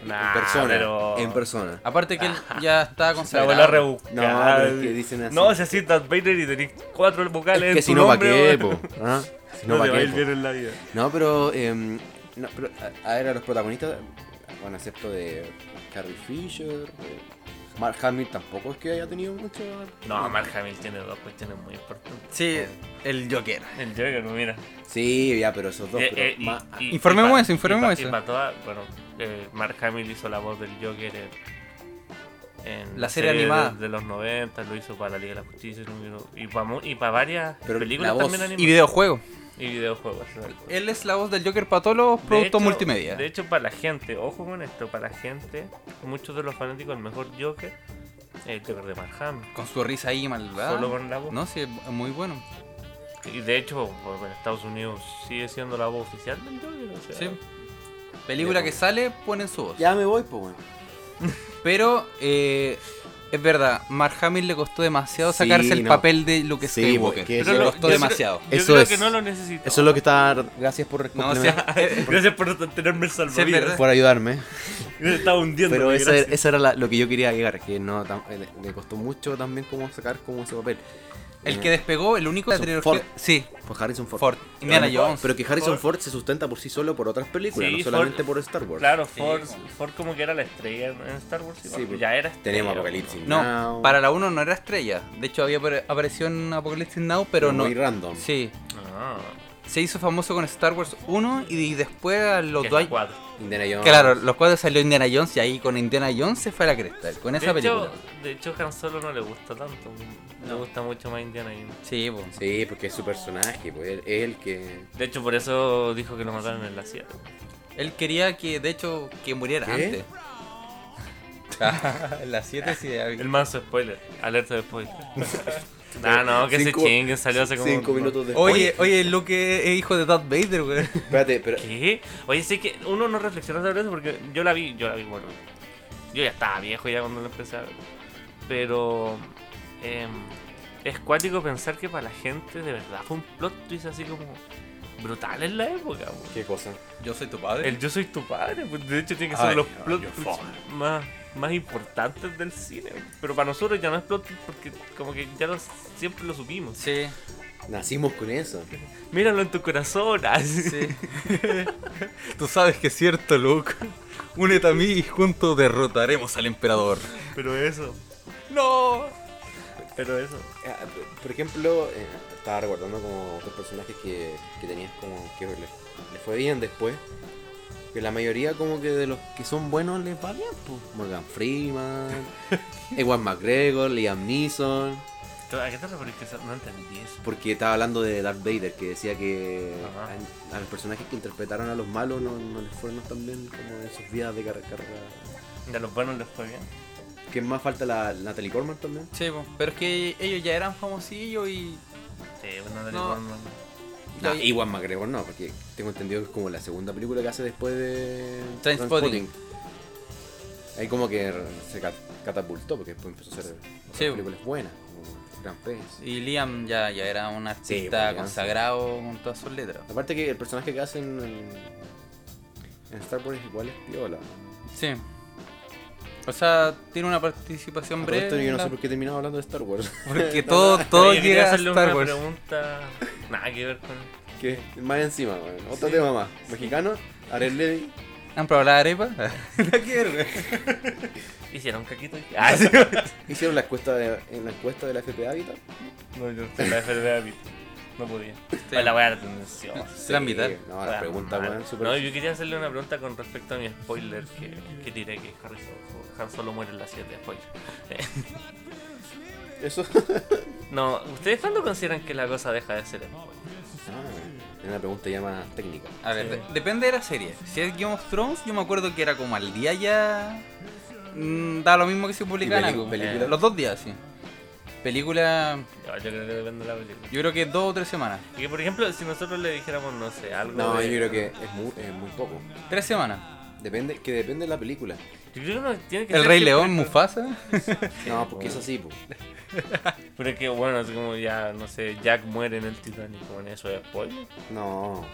Nah, en persona. pero- En persona. Aparte que él ya estaba La consagrado. rebuscada. No, pero es que dicen así. No, si así Darth Vader y tenéis cuatro vocales Es que en si tu no, ¿para nombre, qué, weón. po? ¿Ah? Si No, no, te ¿para va a qué, ir po? bien en la vida. No, pero, em, no, pero a, a ver, a los protagonistas, bueno, excepto de Carrie Fisher, eh, Mark Hamill tampoco es que haya tenido mucho... No, Mark Hamill tiene dos cuestiones muy importantes. Sí, el Joker. El Joker, mira. Sí, ya, pero esos dos, Eh, pero eh, y- más- y- Informemos y pa- eso, informemos y pa- eso. Y para todas, bueno, eh, Mark Hamill hizo la voz del Joker en, en La serie animada. De, de los 90, lo hizo para la Liga de la Justicia, y para y para varias Pero películas la voz también Y animadas. videojuegos. Y videojuegos. Él es la voz del Joker para todos los De productos hecho- multimedia. De hecho, para la gente, ojo con esto, para la gente, muchos de los fanáticos del mejor Joker, el Joker de Hamill. Con su risa ahí malvada. Solo con la voz. No, sí, es muy bueno. Y de hecho, en Estados Unidos sigue siendo la voz oficial del Joker. O sea, Sí. Película que sale, ponen su voz. Ya me voy, pues, bueno. Pero, eh, es verdad, Mark Hamill le costó demasiado Sí, sacarse el no. papel de Luke Sí, Skywalker. porque le costó yo demasiado. Creo, yo Eso creo es- que no lo necesito. Eso es lo que está... Gracias por, No, o sea, Gracias por tenerme el Sí, salvavidas. verdad. por ayudarme. Me estaba hundiendo. Pero esa, esa era la- lo que yo quería llegar, que no tam- eh, le costó mucho también como sacar como ese papel. El que despegó, el único de la Harrison trilogía. Ford. Sí, Fue Harrison Ford. Ford. Indiana Pero- Jones. Pero que Harrison Ford. Ford se sustenta por sí solo por otras películas, Sí, no solamente Ford- por Star Wars. Claro, Ford, como- Ford como que era la estrella en Star Wars. Sí, pues, ya era estrella. Tenemos Apocalipsis. No, Now, para la 1 no era estrella. De hecho, había apare- aparecido en Apocalypse Now, pero no. Muy random. Sí, Ah, se hizo famoso con Star Wars 1 y después a los cuatro. Indiana Jones. Claro, los cuadros salió Indiana Jones y ahí con Indiana Jones se fue a la cresta. Con De esa película. hecho, de hecho, Han Solo no le gusta tanto. No. gusta mucho más Indiana Jones. Sí, pues. Sí, porque es su personaje, pues él, él que. De hecho, por eso dijo que lo mataron en la 7. Él quería que, de hecho, que muriera ¿Qué? antes. en la 7 sí. El manso spoiler. Alerta de spoiler. Ah, no, que Cinco- se chinguen, salió hace como. Cinco minutos después. Oye, oye, Luke es hijo de Darth Vader, weón. Espérate, pero. ¿Qué? Oye, sí que uno no reflexiona sobre eso porque yo la vi, yo la vi, bueno. Yo ya estaba viejo ya cuando lo empecé a ver. Pero. em, es cuático pensar que para la gente de verdad fue un plot twist así como. brutal en la época. po. ¿Qué cosa? Yo soy tu padre. El Yo soy tu padre, pues de hecho tiene que Ay, ser los oh, plot twists más, más importantes del cine. Pero para nosotros ya no es plot twist porque como que ya lo- siempre lo supimos. Sí, Nacimos con eso. Míralo en tu corazón. así. sí. Tú sabes que es cierto, Luke. Únete a mí y juntos derrotaremos al emperador. Pero eso. No. Pero eso. Eh, Por ejemplo, eh, estaba recordando como otros personajes que, que tenías como que le, le fue bien después. Que la mayoría como que de los que son buenos les va bien, pues. Morgan Freeman, Ewan McGregor, Liam Neeson. ¿A qué te referís que no entendí eso? Porque estaba hablando de Darth Vader, que decía que a, a los personajes que interpretaron a los malos no, no les fueron tan bien como en sus vidas de carga. De los buenos les fue bien. Que más falta la Natalie Portman también. Sí, po, pero es que ellos ya eran famosillos y. Sí, bueno, de No. no. No, Ya- Ewan McGregor no, porque tengo entendido que es como la segunda película que hace después de Trainspotting. Ahí como que se cat- catapultó, porque después empezó a hacer Sí. películas buenas, como Gran Pez. Y Liam ya, ya era un Sí, artista pues, Liam, consagrado con todas sus letras. Aparte que el personaje que hacen en, en Star Wars igual es piola. Sí. O sea, tiene una participación todo esto breve. yo no la- sé por qué he terminado hablando de Star Wars. Porque todo, todo quería llega a Star una Wars. pregunta. Nada que ver con. que más encima, weón. otro tema más. Mexicano, Ariel Levy. ¿Han probado la arepa? La quiero, güey. ¿Hicieron caquito? Ah, sí. Hicieron la encuesta de, en la encuesta de la FP Habitat. No, yo la FDB No podía. Pues la voy a dar atención. La invitar. No, la pregunta, weón, súper. No, yo quería hacerle una pregunta con respecto a mi spoiler que, que tiré que Harrison Han Solo muere en la 7 spoiler. Eh, Eso. No, ¿ustedes cuándo consideran que la cosa deja de ser spoiler? Ah, es una pregunta ya más técnica. A ver, de- depende de la serie. Si es Game of Thrones, yo me acuerdo que era como al día ya. mm, da lo mismo que ¿Y peli- algo. película? Los dos días, sí. Película, Yo, yo creo que depende de la película. yo creo que dos o tres semanas. Y que, por ejemplo, si nosotros le dijéramos, no sé, algo. No, de- yo creo que es muy, es muy poco. Tres semanas. Depende, que depende de la película. Yo creo que no tiene que El ser Rey León, Mufasa. No, porque es así, pues. Pero es que, bueno, es como ya, no sé, Jack muere en el Titanic. Con eso es spoiler. No.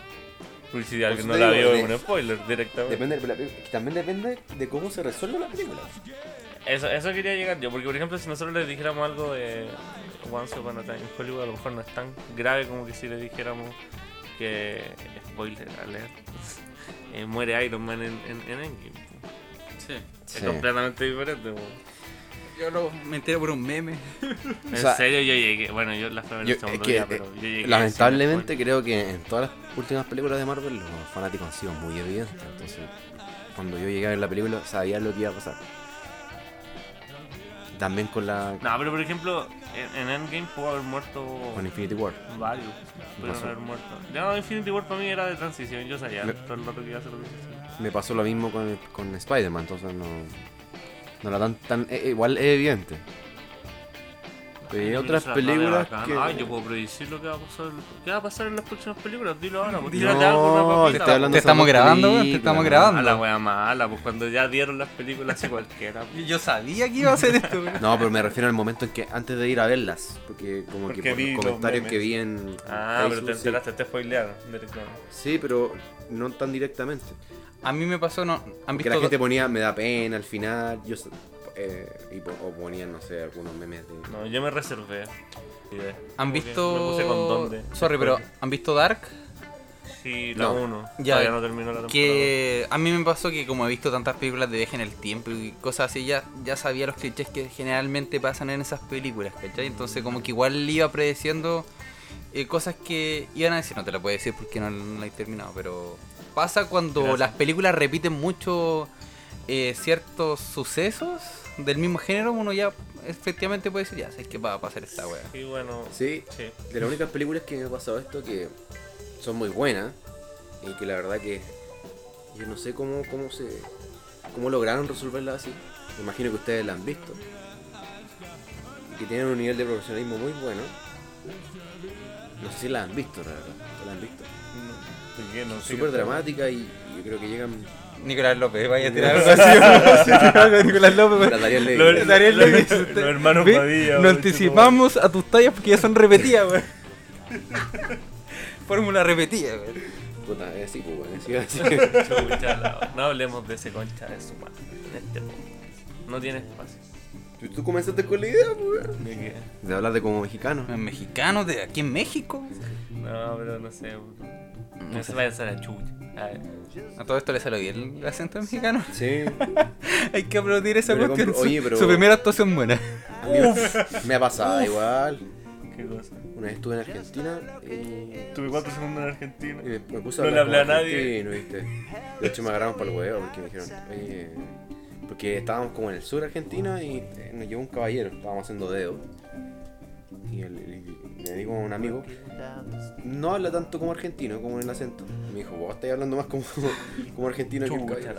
Porque si alguien eso no te la digo, vio, es de- un spoiler directamente. Depende de la. También depende de cómo se resuelve la película. Eso, eso quería llegar yo, porque por ejemplo si nosotros le dijéramos algo de Once Upon a Time in Hollywood, a lo mejor no es tan grave como que si le dijéramos que, spoiler alert, eh, muere Iron Man en, en, en Endgame. Sí. Es completamente diferente. Yo lo me enteré por un meme. En O sea, serio yo llegué, bueno yo la fui a ver Yo- el segundo es que, día, eh, pero yo llegué Lamentablemente creo que en todas las últimas películas de Marvel los fanáticos han sido muy evidentes. Entonces, cuando yo llegué a ver la película sabía lo que iba a pasar. También con la. No, pero por ejemplo en, en Endgame pudo haber muerto con Infinity War. varios. Pudieron haber muerto. No, Infinity War para mí era de transición, yo sabía Me- todo el rato que iba a ser lo que. Me pasó lo mismo con, con Spider-Man, entonces no, no era tan, tan eh, igual es evidente. Pero hay Ay, otras películas que Ay, yo puedo predecir lo que va a pasar. ¿Qué va a pasar en las próximas películas? Dilo ahora, pues No, algo, te papita. estoy hablando Te estamos grabando, weón, te estamos grabando. A la wea mala, pues cuando ya dieron las películas cualquiera. pues. Yo sabía que iba a hacer esto, güey. No, pero me refiero al momento en que antes de ir a verlas, porque como Porque que por vi los los comentarios memes. que vi en Ah, pero te sí. enteraste, te spoilearon directamente. Sí, pero no tan directamente. A mí me pasó, no. ¿Han visto la gente ponía me da pena al final, yo eh, y po- o ponían no sé algunos memes de No, yo me reservé. ¿Han visto. Me puse con dónde. Sorry, pero ¿han visto Dark? Sí, la No. 1. Ya, Todavía no terminó la temporada. Que a mí me pasó que como he visto tantas películas de viaje en el tiempo y cosas así, ya, ya sabía los clichés que generalmente pasan en esas películas, ¿cachai? Entonces como que igual iba predeciendo eh, cosas que iban a decir, no te la puedo decir porque no, no la he terminado, pero pasa cuando Gracias. las películas repiten mucho eh, ciertos sucesos del mismo género, uno ya efectivamente puede decir, ya, sabes que va a pasar esta wea. Sí, bueno. Sí, Sí. de las únicas películas que me ha pasado esto que son muy buenas y que la verdad que yo no sé cómo, cómo se cómo lograron resolverla así. Me imagino que ustedes la han visto. Y que tienen un nivel de profesionalismo muy bueno. No sé si la han visto, la verdad. ¿La han visto? ¿Por qué? No sé Súper dramática y, y yo creo que llegan. Nicolás López, vaya a tirar algo así. Nicolás López. Los- Dariel los- Levy. los hermanos. Padilla, Nos weón, anticipamos a tus tallas porque ya son repetidas, weón. Fórmula repetida, weón. Puta, es así, pues, bueno, así, no hablemos de ese concha de su madre este. No tiene espacio. Tú comenzaste con la idea, pues. weón. ¿De qué? De hablar de como mexicano. ¿Mexicanos de aquí en México? No, pero no sé. weón. No No se vaya a hacer la chucha. A todo esto le salió bien el acento mexicano. Sí. Hay que aplaudir esa Pero cuestión. oye, pero- su primera actuación buena. Me- ha pasado igual. ¿Qué cosa? Una vez estuve en Argentina y. Tuve cuatro segundos en Argentina. y me, me puse a No le hablé a nadie. argentino, ¿viste? De hecho me agarraron para el huevo porque me dijeron, oye. Porque estábamos como en el sur argentino y eh, nos llevó un caballero, estábamos haciendo dedo. Y, el- y le digo a un amigo, no habla tanto como argentino, como en el acento. Me dijo, vos estás hablando más como, como argentino que el.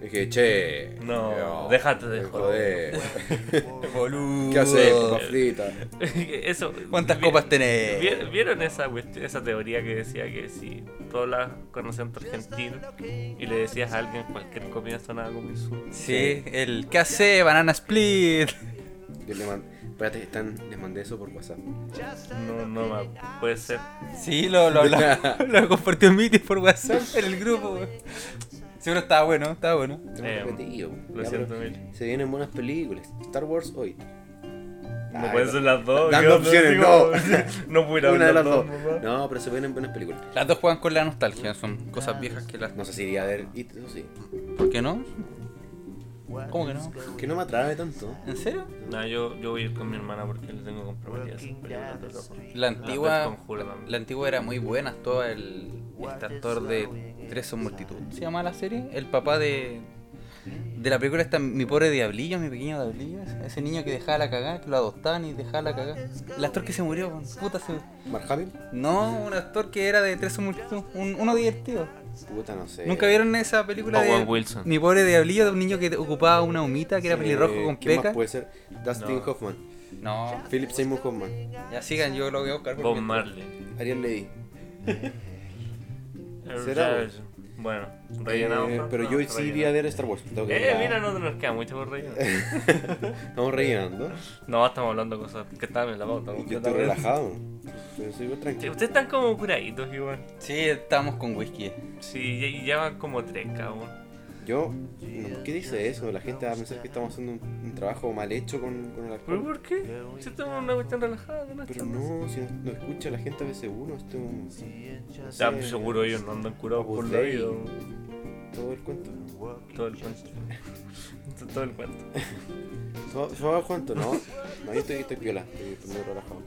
Y dije, che. No, déjate de joder. Boludo. ¿Qué haces, papa frita? Eso. ¿Cuántas vi- copas tenés? vi- ¿Vieron esa, cuestión- esa teoría que decía que si tú hablas con acento argentino y le decías a alguien cualquier comida sonaba como insulto? Sí, el ¿qué hace? Banana split. Yo le mandé, espérate, están, les mandé eso por WhatsApp. No, no, ma- puede ser. Sí, lo, lo, lo, lo compartió en Miti por WhatsApp en el grupo. Seguro estaba bueno, estaba bueno. Eh. Lo Ya, siento, pero Mil. Se vienen buenas películas. Star Wars hoy. No pueden ser las dos. dando opciones, Digo, no pudiera Una de las dos. No, pero se vienen buenas películas. Las dos juegan con la nostalgia, son cosas viejas que las. No sé si iría a ver It, eso sí. ¿Por qué no? ¿Cómo que no? Que no me atrae tanto. ¿En serio? No, yo, yo voy a ir con mi hermana porque le tengo terror. La antigua, la antigua era muy buena, todo el, este actor de Tres son multitud. ¿Se llama la serie? El papá de, de la película está Mi pobre diablillo, mi pequeño diablillo. Ese niño que dejaba la cagada, que lo adoptaban y dejaba la cagada. El actor que se murió, puta se... Mark No, un actor que era de Tres son multitud, un- uno divertido. Puta, no sé. ¿Nunca vieron esa película Owen de Wilson. Mi pobre diablillo de un niño que ocupaba una humita que era pelirrojo con ¿quién más peca? puede ser? Dustin No. Hoffman. No, Philip Seymour Hoffman. ya sigan, yo lo voy a buscar. Bob Marley. Ariel Levy. ¿Será, Judge. Bueno, rellenamos. Eh, ¿no? pero No, yo sí rellenamos. iría a ver Star Wars. Tengo que Eh, mira, no nos queda mucho por rellenar. Estamos rellenando. No, estamos hablando de cosas que estaban en la pauta. Yo estoy relajado. Pero soy tranquilo. Ustedes están como curaditos igual. Sí, estamos con whisky. Sí, y ya van como tres cada uno. Yo, no, ¿qué dice eso? La gente va a pensar que estamos haciendo un, un trabajo mal hecho con, con el ¿Pero alcohol. por qué? Si estamos en una cuestión relajada, ¿no? Pero no, si no, no escucha la gente a veces uno, esto no Ya, sé, seguro ellos no andan curados por la vida. todo el cuento. Todo el cuento. Todo el cuento. ¿Todo todo el cuento? No, no yo estoy, estoy piola, estoy, estoy muy relajado.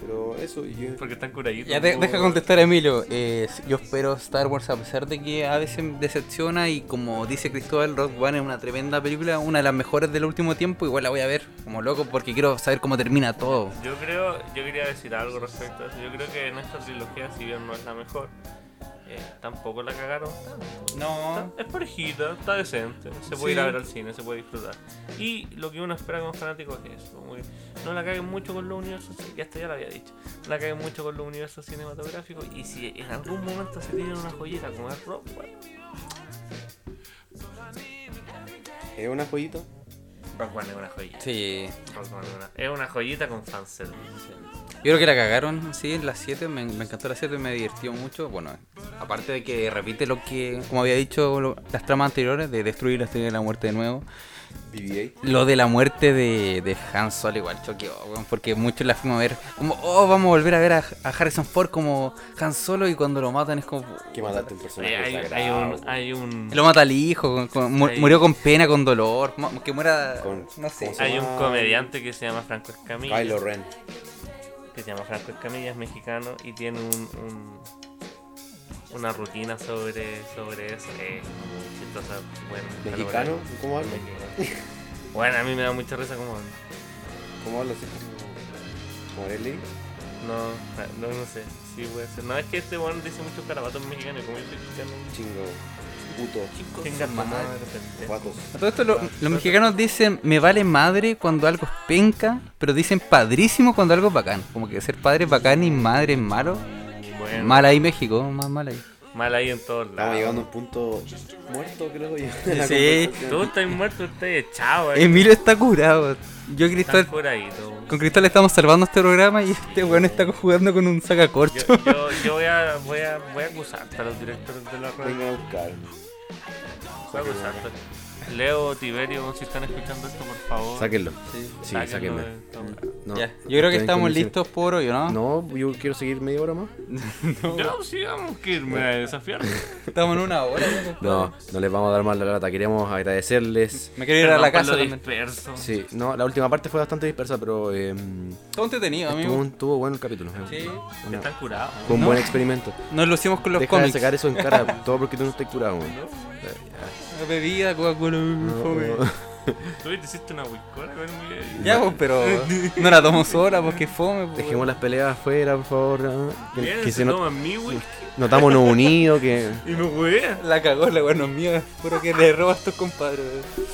Pero eso, y yo, Porque están curaditos. Ya de- deja contestar Emilio. Eh, yo espero Star Wars a pesar de que a veces decepciona y como dice Cristóbal, Rogue One es una tremenda película, una de las mejores del último tiempo. Igual la voy a ver como loco porque quiero saber cómo termina todo. Yo creo, yo quería decir algo respecto a eso. Yo creo que en esta trilogía, si bien no es la mejor, eh, tampoco la cagaron tanto. No. Está- es parejita, está decente, se puede Sí. ir a ver al cine, se puede disfrutar. Y lo que uno espera como fanático es eso, no la caguen mucho con los universos, y hasta ya lo había dicho, no la caguen mucho con los universos cinematográficos y si en algún momento se tienen una joyita como es Rock, One, es una joyita. Rock One es una joyita. Sí. Rock One es, una, es una joyita con fanservice. Yo creo que la cagaron, sí, en las 7, me, me encantó la 7, me divirtió mucho. Bueno, aparte de que repite lo que, como había dicho, lo- las tramas anteriores, de destruir la estrella de la muerte de nuevo. BB-8. Lo de la muerte de, de Han Solo igual choqueó, porque muchos la fuimos a ver como, oh, vamos a volver a ver a, a Harrison Ford como Han Solo y cuando lo matan es como... Que mataste un personaje hay, hay sagrado. un, hay un, Lo mata al hijo, con- con- murió con pena, con dolor, que muera... Con- no sé. ¿cómo se hay un comediante que se llama Franco Escamilla. Kylo Ren. Que se llama Franco Escamilla, es mexicano y tiene un, un- una rutina sobre, sobre eso. Eh, chistosa, bueno, ¿Mexicano? ¿Cómo habla? Mexicano. Bueno, a mí me da mucha risa. ¿Cómo habla así como, como Ariel Levy? No, no, no sé. Sí, puede ser. No, es que este bueno dice muchos carabatos mexicanos y como yo soy cristiano. Chingo. Puto. Tu madre. A todo esto lo- los mexicanos dicen me vale madre cuando algo es penca, pero dicen padrísimo cuando algo es bacán. Como que ser padre es bacán y madre es malo. Bueno, Mal ahí México, más mal ahí. Mal ahí en todos Estamos lados. llegando a un punto muerto, creo yo. Sí. Tú estás muerto, estás echado ahí. Emilio está curado. Yo y Estás Cristóbal, por ahí, tú. con Cristóbal estamos salvando este programa y este weón está jugando con un sacacorcho. Yo, yo, yo voy a voy a voy a acusarte a los directores de la radio. Vengan a buscar. Voy a acusarte. Leo, Tiberio, si están escuchando esto, por favor. Sáquenlo. Sí. Sí, sáquenlo de. No, Ya, Yo creo que estamos listos por hoy, ¿no? No, yo quiero seguir media hora más. Ya, sigamos que irme a desafiar. Estamos en una hora. ¿no? No, no les vamos a dar más la lata. Queríamos agradecerles. Me quiero ir a la casa disperso. Sí, no, la última parte fue bastante dispersa, pero eh, Todo entretenido, amigo. estuvo bueno el capítulo. Sí. Una- Están curados. fue un No. buen experimento. Nos lo hicimos con los Deja de cómics. sacar eso en cara, todo porque tú no estás curado. güey. Bebida, Coca-Cola, fome. Tú te hiciste una conmigo. Ya, pues, pero no la tomo sola porque fome. pues, Dejemos las peleas afuera, por favor. ¿no? Que, Bien, que se se toman mi whisky notamos no unidos, que y me wea. La cagó, la no es mía. Puro que le roba a estos compadres.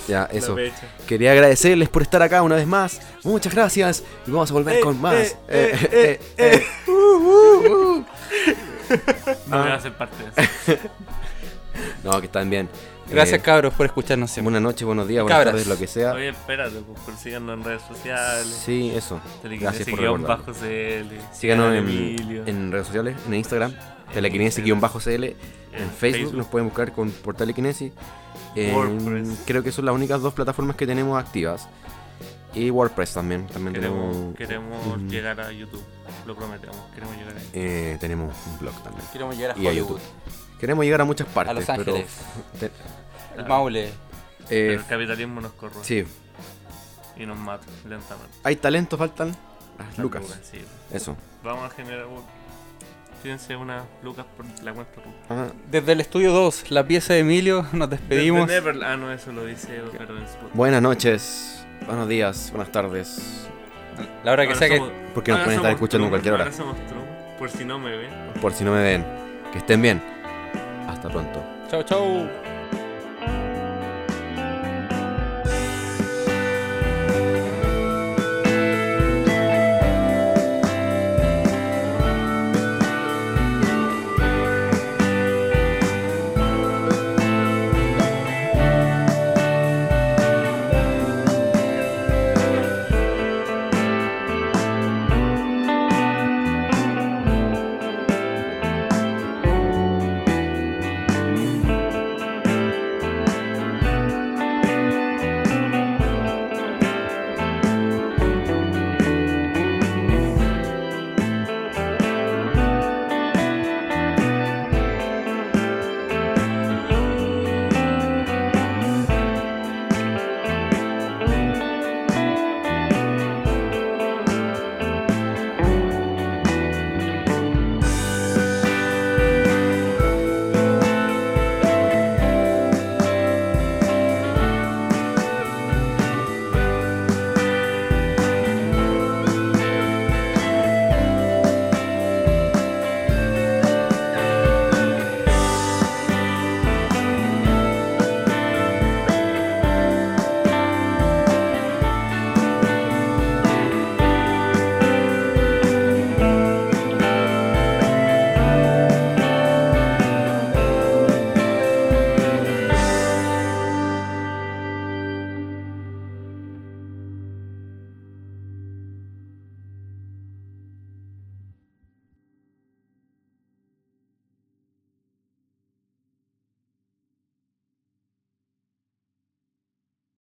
ya eso. Quería agradecerles por estar acá una vez más. Muchas gracias y vamos a volver Eh, con más. eh, Eh, eh, eh, eh. No me va a hacer parte de eso. No, que están bien. Gracias, Eh, cabros, por escucharnos siempre. Buenas noches, buenos días, buenas Cabras. tardes, lo que sea. Oye, espérate, pues, por síganos en redes sociales. Sí, eso. Gracias por bajo CL. Síganos a en, redes sociales, en Instagram, telequinesis-cl, en Facebook, Facebook. nos pueden buscar con por Telequinesis. Creo que son las únicas dos plataformas que tenemos activas. Y WordPress también, también Queremos, tenemos, queremos llegar a YouTube. Lo prometemos. Queremos llegar ahí. eh, tenemos un blog también. Queremos llegar a Y a. YouTube. Queremos llegar a muchas partes, A Los pero Ángeles. te- El Maule. eh, Pero el capitalismo nos corroe sí, y nos mata lentamente. hay talento, faltan las lucas. sí. Eso. Vamos a generar. Fíjense unas lucas por la cuenta. Ajá. Desde el estudio 2, la pieza de Emilio, nos despedimos. Desde Neverland- Ah, no, eso lo dice Spotify. Buenas noches, buenos días, buenas tardes. La hora que Ahora sea que. Porque nos pueden estar escuchando en cualquier hora. Somos por si no me ven. Por si no me ven. Que estén bien. Hasta pronto. Chau, chau.